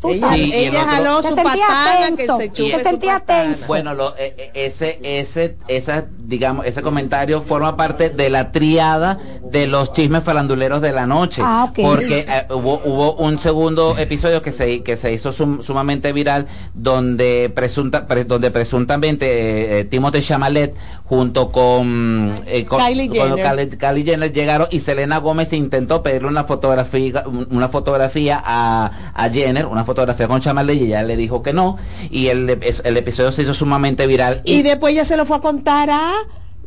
Tú Ella, sabes. Sí, y el ella otro- jaló Se su patana que se chupe se sentía tenso. Bueno, lo, eh, eh, ese, ese, esa digamos, ese comentario forma parte de la triada de los chismes faranduleros de la noche. Ah. Porque eh, hubo, hubo un segundo episodio que se, que se hizo sum- sumamente viral donde, presunta, pre- donde presuntamente eh, eh, Timothée Chalamet junto con, eh, con, Kylie con Jenner. Kylie- Kylie Jenner llegaron y Selena Gómez intentó pedirle una fotografía una fotografía a, a Jenner, una fotografía con Chalamet y ella le dijo que no y el, el episodio se hizo sumamente viral Y después ella se lo fue a contar a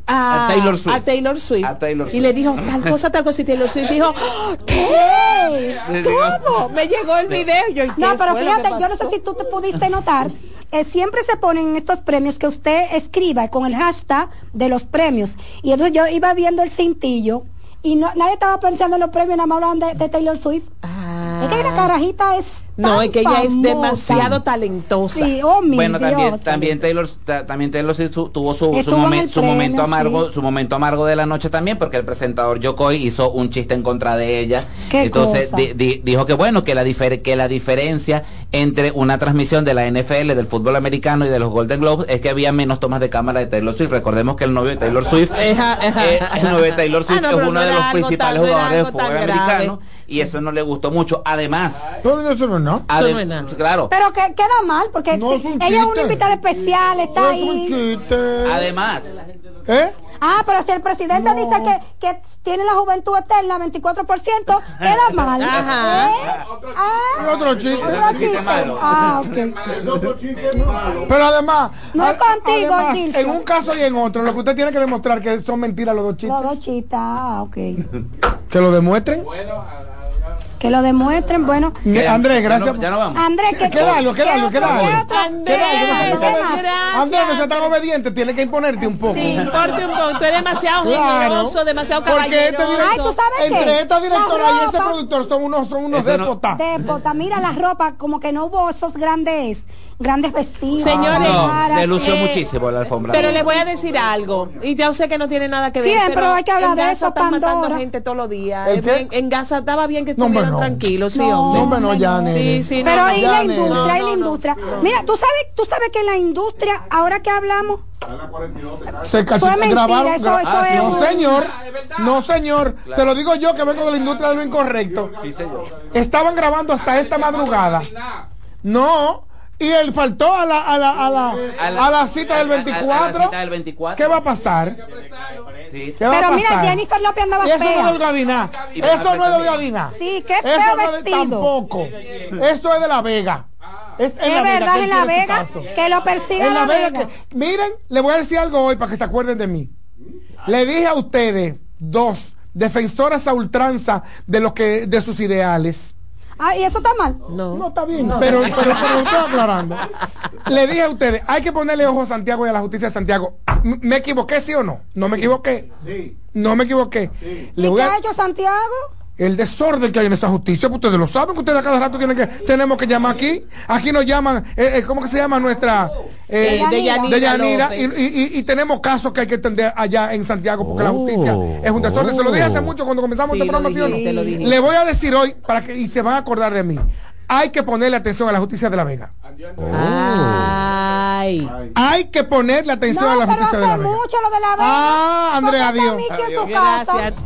a, A Taylor Swift. a Taylor Swift. A Taylor Y le dijo tal cosa, tal cosa. Y Taylor Swift dijo, ¿qué? ¿Cómo? Me llegó el video. Yo, No, ¿qué pero fíjate, yo no sé si tú te pudiste notar, eh, siempre se ponen en estos premios que usted escriba con el hashtag de los premios. Y entonces yo iba viendo el cintillo y no, nadie estaba pensando en los premios, nada más hablaban de, de Taylor Swift. Es que la carajita es. Ah. No, es que ella es demasiado talentosa. Sí, oh mi bueno también Dios. también Taylor ta- también Taylor Swift su- tuvo su, su, momen- su premio, momento amargo sí. su momento amargo de la noche también porque el presentador Yokoi hizo un chiste en contra de ella Qué entonces cosa. di- di- dijo que bueno que la difer- que la diferencia entre una transmisión de la NFL del fútbol americano y de los Golden Globes es que había menos tomas de cámara de Taylor Swift recordemos que el novio de Taylor Swift eh, el novio de Taylor Swift Ah, no, es uno no de los principales jugadores de fútbol americano grave. Y eso no le gustó mucho además Pero eso no es nada. adem- no es nada. claro Pero que queda mal, porque No es un ella es una invitada especial, está No es un ahí. chiste. además ¿Eh? Ah, pero si el presidente dice que, que tiene la juventud eterna, 24%, queda mal. Ajá. ¿Eh? Ah, otro chiste. otro chiste. malo. Ah, ok. Pero además, No es contigo, además, Dilcio. en un caso y en otro, lo que usted tiene que demostrar que son mentiras los dos chistes. Los dos chistes, ah, ok. Que lo demuestren. Que lo demuestren, bueno. Andrés, Ya gracias. no- ya no vamos. Andrés, que queda algo, queda ¿qué algo, queda algo. Andrés, no se- gracias. Andrés, no sea tan obediente, tiene que imponerte un poco. Sí, importe un poco. Tú eres demasiado generoso, demasiado Porque este caballeroso. Ay, ¿tú sabes qué? entre esta directora y ese productor son unos, son unos Ese no- déspotas. Dépota, mira la ropa, como que no hubo esos grandes, grandes vestidos. Señores, no, le lució eh, muchísimo la alfombra Pero les voy a decir algo, y ya sé que no tiene nada que ver. Bien, pero hay que hablar en de Gaza eso, están matando Pandora. gente todos los días. En, en Gaza estaba bien que estuvieran no. tranquilos, sí, hombre. hombre, no, ya, nene. Sí, sí, Pero no, ahí la industria, No, ahí la no, no. industria. Mira, tú sabes, tú sabes que la industria, ahora que hablamos, Se casi- Eso es mentira, grabaron- eso- eso Ah, es no, un- señor. No, señor. Te lo digo yo que vengo de la industria de lo incorrecto. Estaban grabando hasta esta madrugada. No. Y él faltó a la, a la, a la, a la cita del a- a- a la 24. cita del 24. ¿Qué va a pasar? Sí. ¿Qué va pero a mira, pasar? Jennifer López andaba eso no es. Y Eso no es delgadina. Sí, qué Eso feo no es de- vestido. tampoco. Eso es de La Vega. Es, en Es La Vega verdad, que en La Vega, que lo persiga En La La Vega. Vega. que- miren, le voy a decir algo hoy para que se acuerden de mí. Le dije a ustedes, dos, defensoras a ultranza de lo que, de sus ideales. Ah, ¿y eso está mal? No. No, está bien, pero, pero, pero estoy aclarando. Le dije a ustedes, hay que ponerle ojo a Santiago y a la justicia de Santiago. ¿Me equivoqué, sí o no? No me equivoqué. No me equivoqué. Le ¿Y voy qué a- ha hecho Santiago? El desorden que hay en esa justicia, pues ustedes lo saben, que ustedes a cada rato tienen que, tenemos que llamar aquí. Aquí nos llaman, eh, eh, ¿cómo que se llama nuestra? Eh, Deyanira de Yanira, y, López. y- y- y tenemos casos que hay que atender allá en Santiago, porque la justicia es un desorden. Se lo dije hace mucho cuando comenzamos Sí, esta programación. Le voy a decir hoy, para que, y se van a acordar de mí, hay que ponerle atención a la justicia de la Vega. Ay. Hay que ponerle atención a la justicia de la Vega. mucho lo de la Vega. Ah, Andrea, adiós. Casa. Gracias.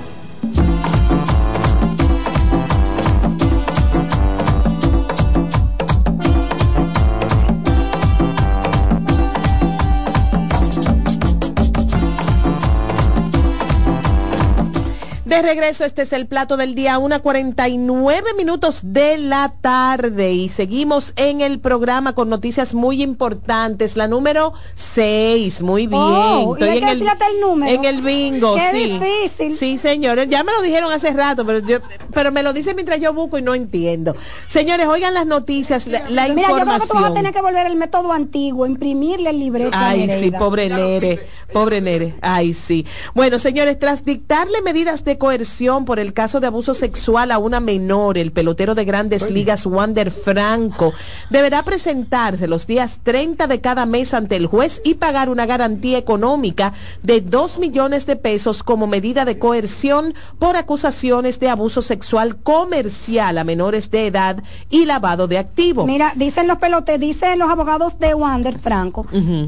De regreso, este es el plato del día, una 49 minutos de la tarde y seguimos en el programa con noticias muy importantes. La número 6, muy bien. Oh, y hay en el, el número. en el bingo, Qué sí. difícil. Sí, señores, ya me lo dijeron hace rato, pero yo, pero me lo dicen mientras yo busco y no entiendo. Señores, oigan las noticias, la, la Mira, yo creo que tú vas a información. tener que volver el método antiguo, imprimirle el libreto. Ay, sí, pobre Nere, pobre Nere. Ay, sí. Bueno, señores, tras dictarle medidas de coerción por el caso de abuso sexual a una menor, el pelotero de grandes ligas Wander Franco deberá presentarse los días 30 de cada mes ante el juez y pagar una garantía económica de 2 millones de pesos como medida de coerción por acusaciones de abuso sexual comercial a menores de edad y lavado de activos. Mira, dicen los pelotes, dicen los abogados de Wander Franco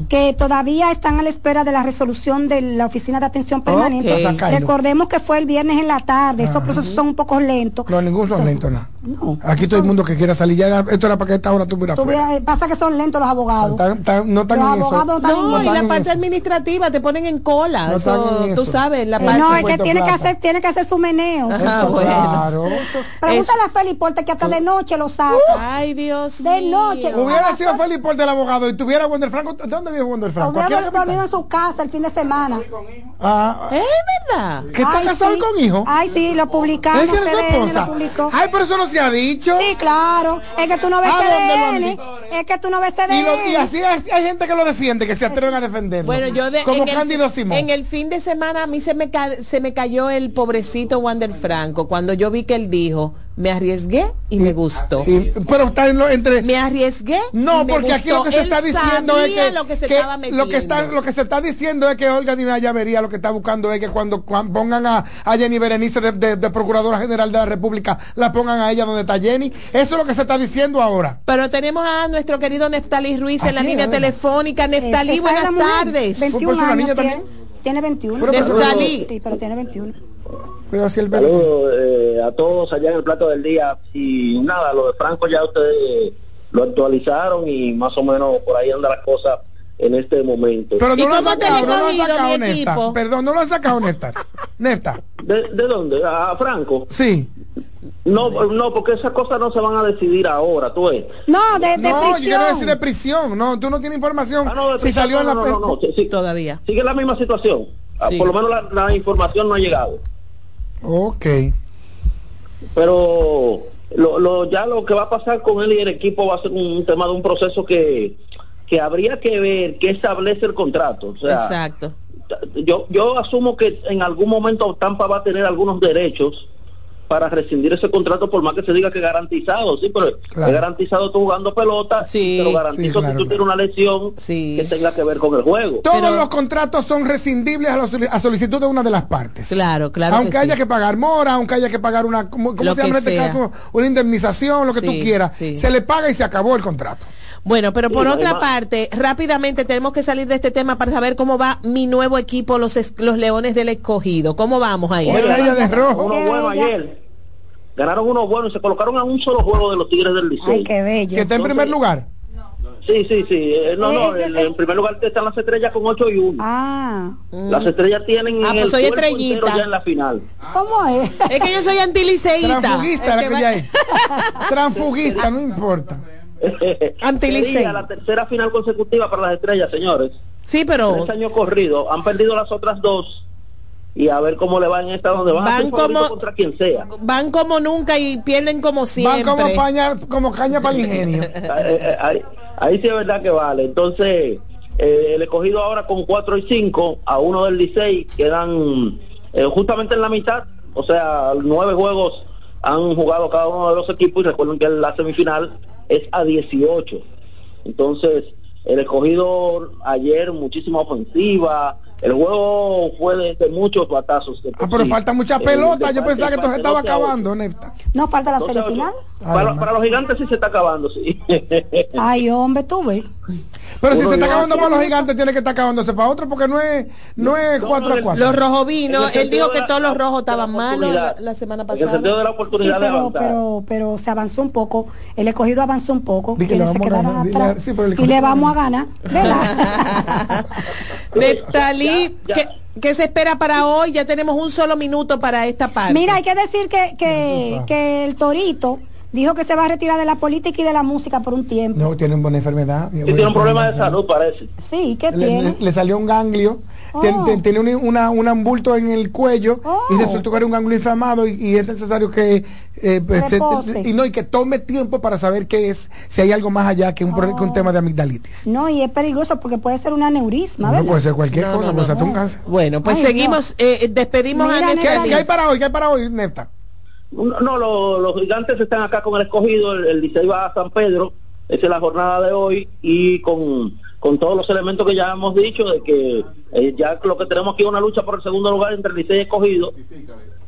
que todavía están a la espera de la resolución de la Oficina de Atención Permanente. Recordemos que fue el viernes en la tarde, estos procesos son un poco lentos. No, ningún son lentos, nada. Aquí todo el mundo que quiera salir, ya era- esto era para que esta hora Tú afuera. veas, pasa que son lentos los abogados. Tan- tan- no están Los en eso. abogados están No, en y eso. la parte administrativa te ponen en cola. No eso, están en tú eso. sabes, la Eh, parte. no, es que tiene que hacer, tiene que hacer su meneo. Ajá, Eso, bueno. claro. Pregúntale a Feli Porte que hasta de noche lo saca. Ay, Dios De mío. noche. Hubiera sido Felipe Porte el abogado y tuviera Wander Franco. ¿De dónde vive Wander Franco? Hubiera dormido en su casa el fin de semana. Ah, Es verdad. ¿Que está casado con hijo? Ay, sí, lo publicaron. ¿Es que es esposa? Ay, pero eso no se ha dicho. Sí, claro. Es que tú no ves ¿A dónde lo han CDN. dicho? Es que tú no ves CDN. Y, lo- y así hay, hay gente que lo defiende, que se atreven a defenderlo. Bueno, yo de, Como en, el, Cándido Simón. en el fin de semana a mí se me, ca- se me cayó el pobrecito Wander Franco cuando yo vi que él dijo, me arriesgué y, me gustó. Y- pero está en lo- entre. Me arriesgué. No, y me porque aquí lo que se Él está diciendo es que, lo que se que estaba lo que está lo que se está diciendo es que Olga Dina Llavería lo que está buscando es que cuando, cuan- pongan a, a Jenny Berenice de, de- de Procuradora General de la República la pongan a ella donde está Jenny. Eso es lo que se está diciendo ahora. Pero tenemos a nuestro querido Neftalí Ruiz en la es, línea telefónica. Neftalí, es la buenas tardes. 21 Pues, pues, una años niña tiene. también. Tiene 21. Pero, pero- Neftalí. Sí, pero tiene 21. Pero si el Saludos eh, a todos allá en el plato del día. Y nada, lo de Franco ya ustedes lo actualizaron y más o menos por ahí anda la cosa en este momento. Pero ¿Y no lo han sacado, no lo han sacado, equipo? Perdón, no lo han sacado, Nefta. Nefta. ¿De, de dónde? ¿A Franco? Sí. No, no, porque esas cosas no se van a decidir ahora, tú ves. No, de, de No, yo prisión. quiero decir de prisión. No, tú no tienes información. Ah, no, de si prisión, salió en la no, no, no, no, sí, sí. Todavía. Sigue la misma situación. Ah, Sí. Por lo menos la, la información no ha llegado. Ok. pero lo, lo, ya lo que va a pasar con él y el equipo va a ser un tema de un proceso que, que habría que ver qué establece el contrato. O sea, Exacto. yo, yo asumo que en algún momento Tampa va a tener algunos derechos para rescindir ese contrato por más que se diga que garantizado, sí, pero Claro. es garantizado tú jugando pelota, Sí. pero garantizo Sí, claro, si tú tienes una lesión Sí. que tenga que ver con el juego. Todos Pero- los contratos son rescindibles a, a solicitud de una de las partes. Claro, claro. aunque que haya sí. que pagar mora, aunque haya que pagar una, ¿cómo, se llama en este sea. caso? Una indemnización, lo que tú quieras. sí. Se le paga y se acabó el contrato. Bueno, pero por otra parte, rápidamente tenemos que salir de este tema para saber cómo va mi nuevo equipo, los, es- los Leones del Escogido. ¿Cómo vamos ahí? De rojo. Uno bueno ayer. Ganaron uno bueno y se colocaron a un solo juego de los Tigres del Licey. Ay, qué bello. Que está en primer lugar. Sí, sí, sí. Eh, no, no, Eh, en, eh, en primer lugar están las estrellas con 8 y 1. Ah, Las estrellas tienen Ah, el pues soy estrellita. ya en la final. ¿cómo es? Es que yo soy antiliceísta. Transfuguista El la que que va- ella es. Transfuguista, no importa. Antilicey. Sería la tercera final consecutiva para las estrellas, señores. Sí, pero Tres años corridos. Han perdido las otras dos. Y a ver cómo le va en esta, donde van, a Van ser favoritos como- contra quien sea. van como nunca y pierden como siempre. Van como, paña, como caña para el ingenio. Eh, eh, ahí, ahí sí es verdad que vale. Entonces, eh, el escogido ahora con 4 y 5 a uno del Licey quedan eh, justamente en la mitad. O sea, nueve juegos han jugado cada uno de los equipos y recuerden que la semifinal es a 18. Entonces, el escogido ayer muchísima ofensiva. El juego fue de, de muchos batazos. de por Ah, pero sí. falta mucha pelota. Yo pensaba que esto se estaba 12 a 8. acabando, Nefta. ¿No falta la 12 a 8. semifinal? Para, para los gigantes sí se está acabando, sí. Ay, hombre, tú ves. Pero si se está acabando once. para los gigantes, tiene que estar acabándose para otro porque no es, no es No, 4 no, a el- 4. Los rojovinos, En el él dijo que todos los rojos estaban malos la, semana En el sentido pasada. de la Sí, oportunidad de pero, avanzar. pero, pero se avanzó un poco. El escogido avanzó un poco. Que le se a quedaron dile a- sí, el y le vamos a gana. ganar, ¿verdad? Neftalí. ¿qué, ¿qué se espera para hoy? Ya tenemos un solo minuto para esta parte. Mira, hay que decir que, que, que el Torito dijo que se va a retirar de la política y de la música por un tiempo. No, tiene una buena enfermedad. Y tiene un problema de salud, parece. Sí, ¿qué Le, tiene? le- le salió un ganglio, Oh. Tien- tien- tiene un, una, un ambulto en el cuello y Oh. resultó que era un ganglio inflamado y, y es necesario que eh, pues, se- y no y que tome tiempo para saber qué es, si hay algo más allá que un, que un tema de amigdalitis. No, y es peligroso porque puede ser un aneurisma, No ¿verdad? puede ser cualquier No, cosa, no, pues no. hasta un cáncer. Bueno, pues Ay, seguimos, eh, despedimos Mira, a Néstor, ¿Qué, qué hay para hoy? ¿Qué hay para hoy, Nefta? No, no, lo- los gigantes están acá con el escogido, el, el Licey va a San Pedro, esa es la jornada de hoy, y con, con todos los elementos que ya hemos dicho, de que eh, ya lo que tenemos aquí es una lucha por el segundo lugar entre el Licey y escogido,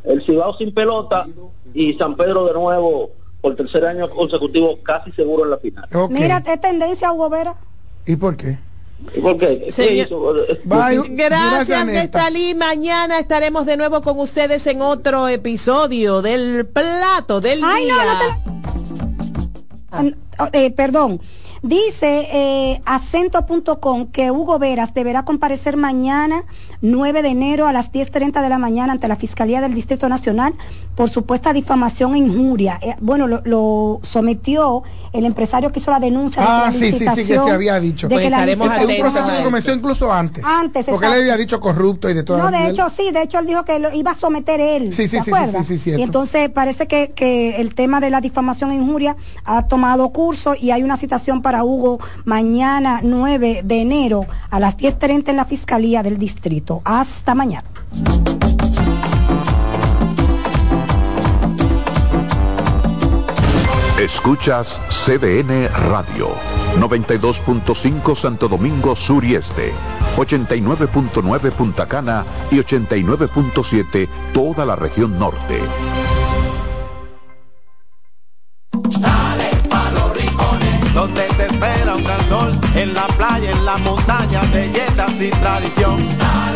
el Cibao sin pelota, y San Pedro de nuevo por tercer año consecutivo casi seguro en la final. Mira, es tendencia Hugo Vera. ¿Y por qué? Gracias. Nestalí. Mañana estaremos de nuevo con ustedes en otro episodio del plato del Ay, no, día. no te la- Eh, perdón. Dice eh, acento.com que Hugo Veras deberá comparecer mañana 9 de enero a las 10.30 de la mañana ante la Fiscalía del Distrito Nacional por supuesta difamación e injuria. Eh, bueno, lo, lo sometió el empresario que hizo la denuncia. de Ah, la sí, sí, sí, que se había dicho. De Pues que la un proceso que comenzó incluso antes. Antes, Porque él exacto. había dicho corrupto y de todo. No, de hecho, sí, de hecho él dijo que lo iba a someter él. Sí, sí, ¿se sí, sí, sí, sí, cierto. Y entonces parece que, que el tema de la difamación e injuria ha tomado curso y hay una citación para Hugo mañana 9 de enero a las 10.30 en la Fiscalía del Distrito. Hasta mañana. Escuchas CDN Radio, 92.5 Santo Domingo Sur y Este, 89.9 Punta Cana y 89.7 toda la región norte. Dale pa' los rincones, donde te espera un gran sol, en la playa, en la montaña, belletas y tradición. Dale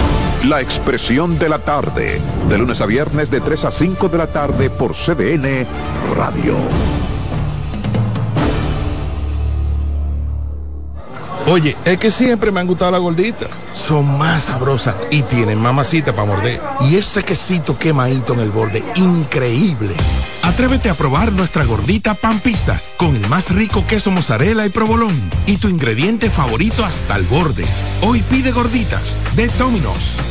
La Expresión de la Tarde, de lunes a viernes de 3 a 5 de la tarde por CDN Radio. Oye, es que siempre me han gustado las gorditas. Son más sabrosas y tienen mamacita para morder. Y ese quesito quemadito en el borde, increíble. Atrévete a probar nuestra gordita pan pizza con el más rico queso mozzarella y provolón y tu ingrediente favorito hasta el borde. Hoy pide gorditas de Domino's.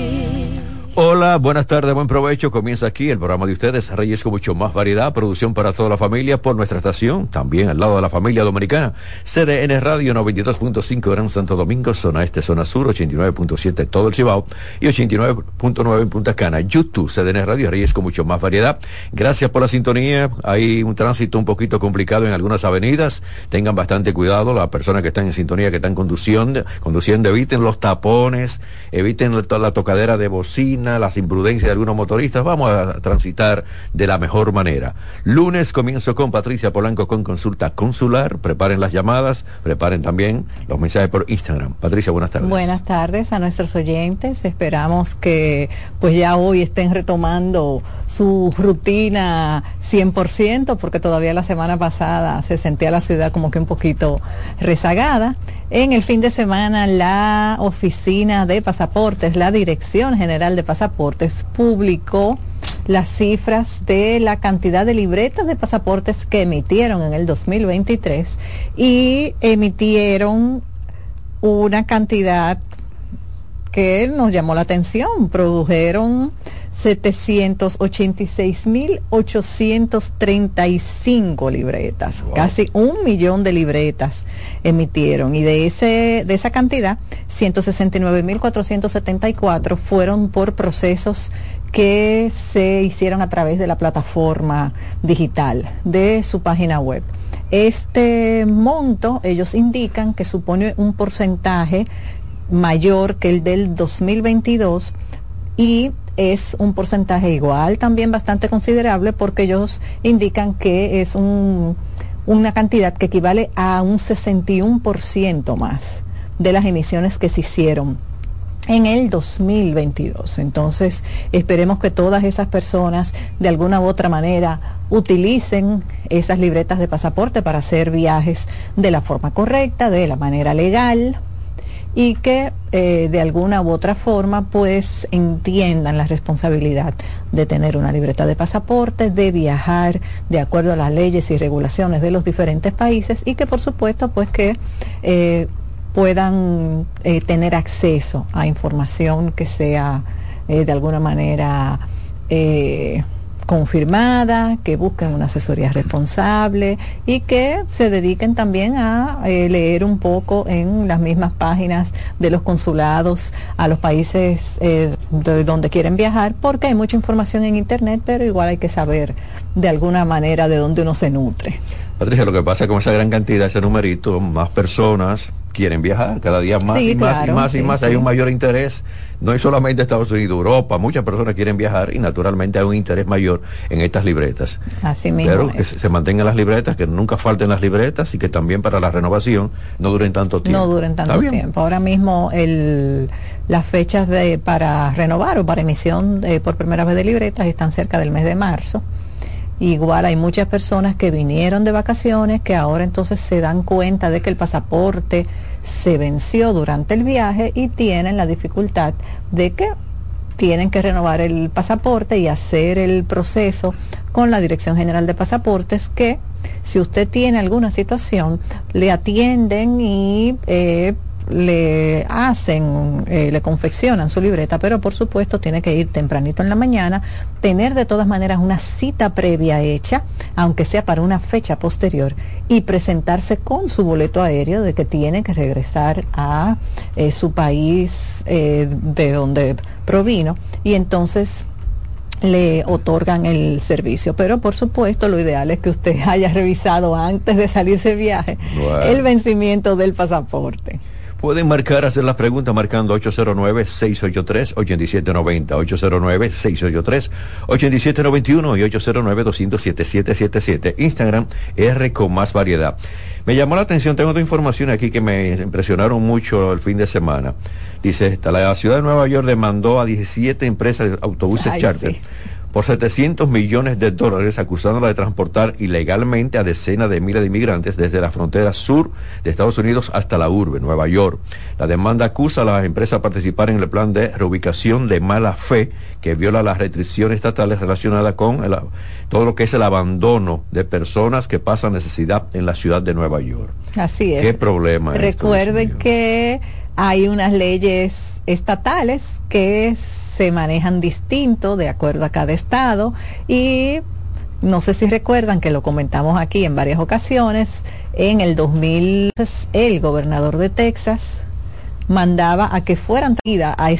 Hola, buenas tardes, buen provecho. Comienza aquí el programa de ustedes, Reyes con mucho más variedad, producción para toda la familia por nuestra estación, también al lado de la familia dominicana. CDN Radio 92.5 Gran Santo Domingo, zona este, zona sur, 89.7 todo el Cibao y 89.9 en Punta Cana. YouTube, CDN Radio, Reyes con mucho más variedad. Gracias por la sintonía. Hay un tránsito un poquito complicado en algunas avenidas. Tengan bastante cuidado las personas que están en sintonía, que están conduciendo, conduciendo, eviten los tapones, eviten la, la tocadera de bocina las imprudencias de algunos motoristas, vamos a transitar de la mejor manera. Lunes comienzo con Patricia Polanco con consulta consular. Preparen las llamadas, preparen también los mensajes por Instagram. Patricia, buenas tardes. Buenas tardes a nuestros oyentes. Esperamos que pues ya hoy estén retomando su rutina 100% porque todavía la semana pasada se sentía la ciudad como que un poquito rezagada. En el fin de semana, la Oficina de Pasaportes, la Dirección General de Pasaportes, publicó las cifras de la cantidad de libretas de pasaportes que emitieron en el 2023 y emitieron una cantidad que nos llamó la atención. Produjeron 786.835 libretas, wow. casi un millón de libretas emitieron y de ese de esa cantidad 169.474 fueron por procesos que se hicieron a través de la plataforma digital de su página web. Este monto ellos indican que supone un porcentaje mayor que el del 2022 y es un porcentaje igual, también bastante considerable, porque ellos indican que es un, una cantidad que equivale a un 61% más de las emisiones que se hicieron en el 2022. Entonces, esperemos que todas esas personas de alguna u otra manera utilicen esas libretas de pasaporte para hacer viajes de la forma correcta, de la manera legal, y que eh, de alguna u otra forma pues entiendan la responsabilidad de tener una libreta de pasaporte, de viajar de acuerdo a las leyes y regulaciones de los diferentes países y que por supuesto pues que eh, puedan eh, tener acceso a información que sea de alguna manera confirmada, que busquen una asesoría responsable y que se dediquen también a eh, leer un poco en las mismas páginas de los consulados a los países eh, de donde quieren viajar, porque hay mucha información en Internet, pero igual hay que saber de alguna manera de dónde uno se nutre. Patricia, lo que pasa es que con esa gran cantidad, ese numerito, más personas quieren viajar, cada día más Sí, y más claro, y más y más, sí. hay un mayor interés, no es solamente Estados Unidos, Europa, muchas personas quieren viajar y naturalmente hay un interés mayor en estas libretas. Así mismo. Pero que se mantengan las libretas, que nunca falten las libretas y que también para la renovación no duren tanto tiempo. no duren ¿Está tanto tiempo. Ahora mismo el, las fechas de, para renovar o para emisión eh, por primera vez de libretas están cerca del mes de marzo. Igual hay muchas personas que vinieron de vacaciones que ahora entonces se dan cuenta de que el pasaporte se venció durante el viaje y tienen la dificultad de que tienen que renovar el pasaporte y hacer el proceso con la Dirección General de Pasaportes que si usted tiene alguna situación le atienden y eh, le hacen, eh, le confeccionan su libreta, pero por supuesto tiene que ir tempranito en la mañana, tener de todas maneras una cita previa hecha, aunque sea para una fecha posterior, y presentarse con su boleto aéreo de que tiene que regresar a eh, su país eh, de donde provino, y entonces le otorgan el servicio. Pero por supuesto lo ideal es que usted haya revisado antes de salirse de viaje Bueno. el vencimiento del pasaporte. Pueden marcar, hacer las preguntas marcando 809-683-8790, 809-683-8791 y 809-200-7777. Instagram, R con más variedad. Me llamó la atención, tengo otra información aquí que me impresionaron mucho el fin de semana. Dice esta, la ciudad de Nueva York demandó a 17 empresas de autobuses Ay, charter sí. Por 700 millones de dólares acusándola de transportar ilegalmente a decenas de miles de inmigrantes desde la frontera sur de Estados Unidos hasta la urbe, Nueva York. La demanda acusa a las empresas a participar en el plan de reubicación de mala fe que viola las restricciones estatales relacionadas con el- todo lo que es el abandono de personas que pasan necesidad en la ciudad de Nueva York. Así es. ¿Qué problema es esto, Recuerden que hay unas leyes estatales que se manejan distinto de acuerdo a cada estado y no sé si recuerdan que lo comentamos aquí en varias ocasiones, en el 2000 el gobernador de Texas mandaba a que fueran a ese